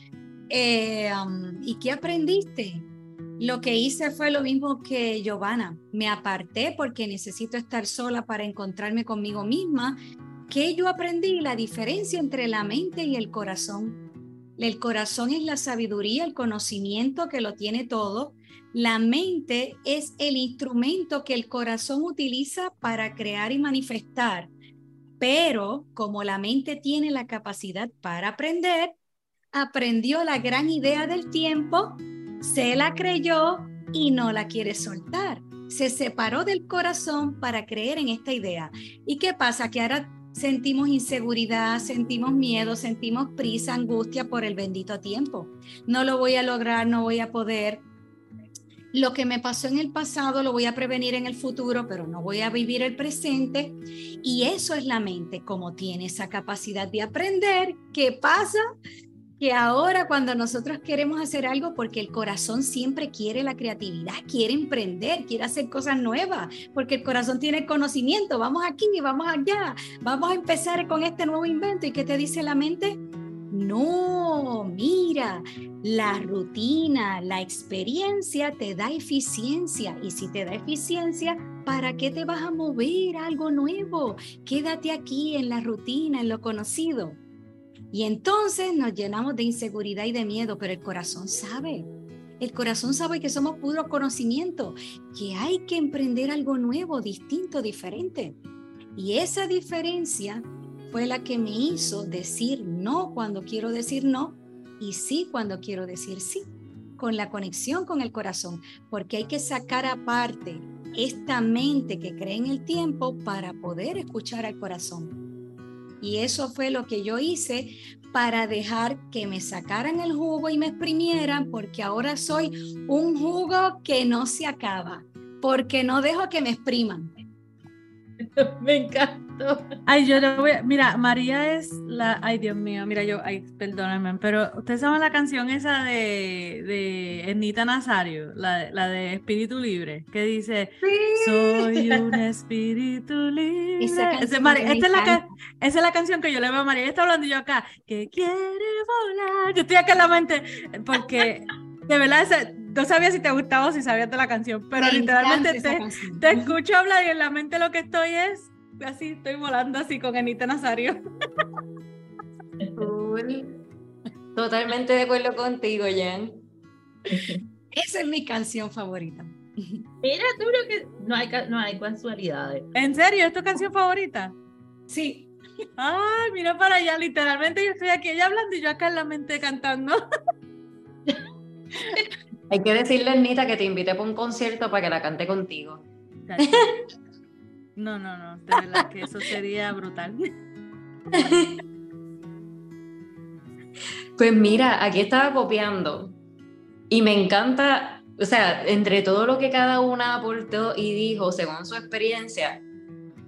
eh, um, ¿y qué aprendiste? Lo que hice fue lo mismo que Giovanna. Me aparté porque necesito estar sola para encontrarme conmigo misma. ¿Qué yo aprendí? La diferencia entre la mente y el corazón. El corazón es la sabiduría, el conocimiento que lo tiene todo. La mente es el instrumento que el corazón utiliza para crear y manifestar. Pero como la mente tiene la capacidad para aprender, aprendió la gran idea del tiempo, se la creyó y no la quiere soltar. Se separó del corazón para creer en esta idea. ¿Y qué pasa? Que ahora sentimos inseguridad, sentimos miedo, sentimos prisa, angustia por el bendito tiempo. No lo voy a lograr, no voy a poder. Lo que me pasó en el pasado lo voy a prevenir en el futuro, pero no voy a vivir el presente. Y eso es la mente, como tiene esa capacidad de aprender. ¿Qué pasa? Que ahora cuando nosotros queremos hacer algo, porque el corazón siempre quiere la creatividad, quiere emprender, quiere hacer cosas nuevas, porque el corazón tiene conocimiento, vamos aquí, vamos allá, vamos a empezar con este nuevo invento. ¿Y qué te dice la mente? No, mira, la rutina, la experiencia te da eficiencia y si te da eficiencia, ¿para qué te vas a mover algo nuevo? Quédate aquí en la rutina, en lo conocido. Y entonces nos llenamos de inseguridad y de miedo, pero el corazón sabe. El corazón sabe que somos puro conocimiento, que hay que emprender algo nuevo, distinto, diferente. Y esa diferencia fue la que me hizo decir no cuando quiero decir no y sí cuando quiero decir sí, con la conexión con el corazón, porque hay que sacar aparte esta mente que cree en el tiempo para poder escuchar al corazón. Y eso fue lo que yo hice para dejar que me sacaran el jugo y me exprimieran, porque ahora soy un jugo que no se acaba, porque no dejo que me expriman. me Ay, yo le voy a, mira, María es la, ay Dios mío, mira yo, ay, perdónenme, pero ustedes saben la canción esa de, de Ernita Nazario, la, la de Espíritu Libre, que dice, soy un espíritu libre. Esa, esta es la, esa es la canción que yo le veo a María, ella está hablando yo acá, que quiere volar, yo estoy acá en la mente, porque de verdad ese, no sabía si te gustaba o si sabías de la canción, pero literalmente te, te, escucho hablar y en la mente lo que estoy es así, estoy volando así con Anita Nazario. Totalmente de acuerdo contigo, Jen. Esa es mi canción favorita. Mira, tú lo que no hay, no hay casualidades. ¿En serio? ¿Es tu canción favorita? Sí. Ay, mira para allá, literalmente yo estoy aquí ella hablando y yo acá en la mente cantando. Hay que decirle a Nita que te invite para un concierto para que la cante contigo. No, no, no, de verdad que eso sería brutal. Pues mira, aquí estaba copiando y me encanta, o sea, entre todo lo que cada una aportó y dijo según su experiencia,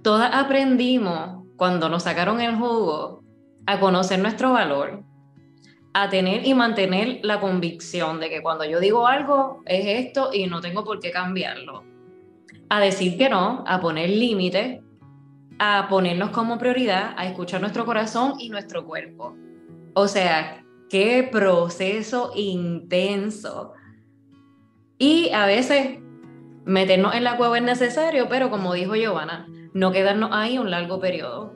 todas aprendimos cuando nos sacaron el jugo a conocer nuestro valor, a tener y mantener la convicción de que cuando yo digo algo es esto y no tengo por qué cambiarlo. A decir que no, a poner límites, a ponernos como prioridad, a escuchar nuestro corazón y nuestro cuerpo. O sea, qué proceso intenso. Y a veces meternos en la cueva es necesario, pero como dijo Giovanna, no quedarnos ahí un largo periodo.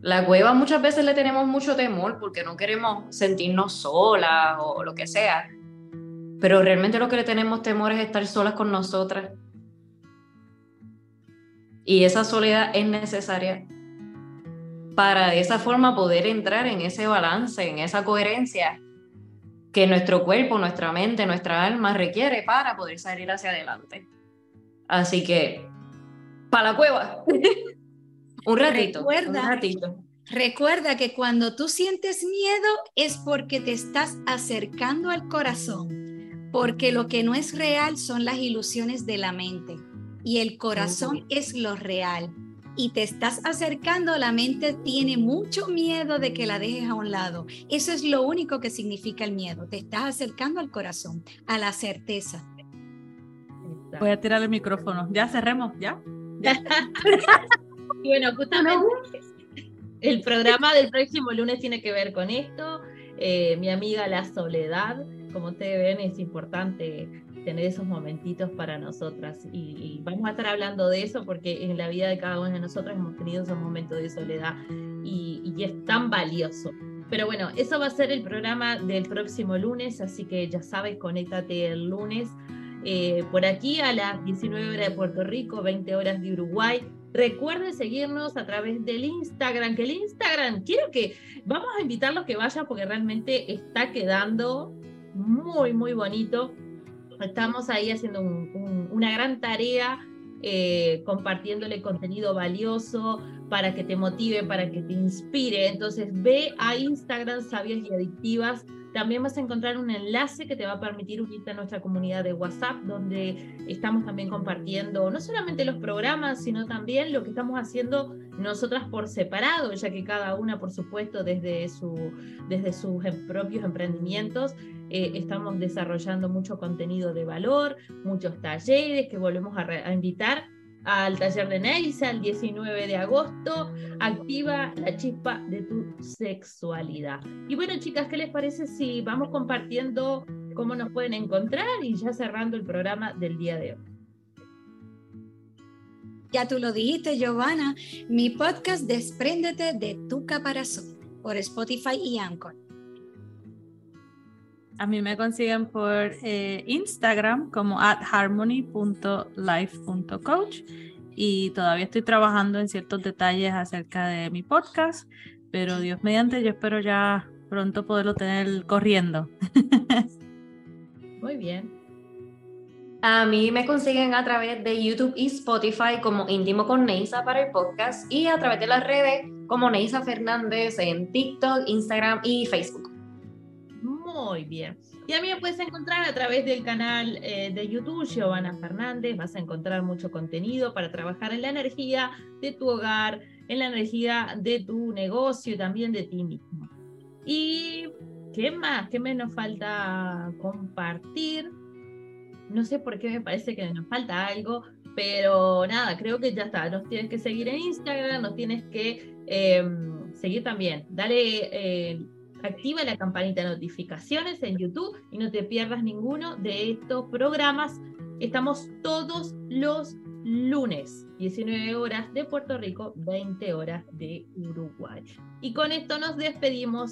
La cueva muchas veces le tenemos mucho temor porque no queremos sentirnos solas o lo que sea, pero realmente lo que le tenemos temor es estar solas con nosotras. Y esa soledad es necesaria para de esa forma poder entrar en ese balance, en esa coherencia que nuestro cuerpo, nuestra mente, nuestra alma requiere para poder salir hacia adelante. Así que, para la cueva. un ratito. Recuerda, un ratito. Recuerda que cuando tú sientes miedo es porque te estás acercando al corazón, porque lo que no es real son las ilusiones de la mente y el corazón es lo real y te estás acercando, la mente tiene mucho miedo de que la dejes a un lado. Eso es lo único que significa el miedo. Te estás acercando al corazón, a la certeza. Voy a tirar el micrófono. Ya cerremos, ¿ya? y bueno, justamente el programa del próximo lunes tiene que ver con esto. Eh, mi amiga La Soledad, como ustedes ven, es importante tener esos momentitos para nosotras. Y, vamos a estar hablando de eso porque en la vida de cada una de nosotras hemos tenido esos momentos de soledad y, es tan valioso. Pero bueno, eso va a ser el programa del próximo lunes, así que ya sabes, conéctate el lunes. Eh, por aquí a las 19 horas de Puerto Rico, 20 horas de Uruguay. Recuerden seguirnos a través del Instagram, que el Instagram, quiero que vamos a invitarlos que vayan porque realmente está quedando muy, muy bonito. Estamos ahí haciendo una gran tarea, eh, compartiéndole contenido valioso para que te motive, para que te inspire. Entonces ve a Instagram Sabias y Adictivas también vas a encontrar un enlace que te va a permitir unirte a nuestra comunidad de WhatsApp, donde estamos también compartiendo no solamente los programas, sino también lo que estamos haciendo nosotras por separado, ya que cada una, por supuesto, desde, su, desde sus em, propios emprendimientos, eh, estamos desarrollando mucho contenido de valor, muchos talleres que volvemos a, a invitar al taller de Neisa el 19 de agosto. Activa la chispa de tu sexualidad. Y bueno, chicas, ¿qué les parece si vamos compartiendo cómo nos pueden encontrar y ya cerrando el programa del día de hoy? Ya tú lo dijiste, Giovanna, mi podcast Despréndete de tu caparazón por Spotify y Anchor. A mí me consiguen por eh, Instagram como at harmony.life.coach y todavía estoy trabajando en ciertos detalles acerca de mi podcast, pero Dios mediante yo espero ya pronto poderlo tener corriendo. Muy bien. A mí me consiguen a través de YouTube y Spotify como Íntimo con Neisa para el podcast y a través de las redes como Neisa Fernández en TikTok, Instagram y Facebook. Muy bien. Y a mí me puedes encontrar a través del canal eh, de YouTube Giovanna Fernández. Vas a encontrar mucho contenido para trabajar en la energía de tu hogar, en la energía de tu negocio y también de ti mismo. ¿Y qué más? ¿Qué me nos falta compartir? No sé por qué me parece que nos falta algo, pero nada, creo que ya está. Nos tienes que seguir en Instagram, nos tienes que em, seguir también. Dale. Eh, Activa la campanita de notificaciones en YouTube y no te pierdas ninguno de estos programas. Estamos todos los lunes, 19 horas de Puerto Rico, 20 horas de Uruguay. Y con esto nos despedimos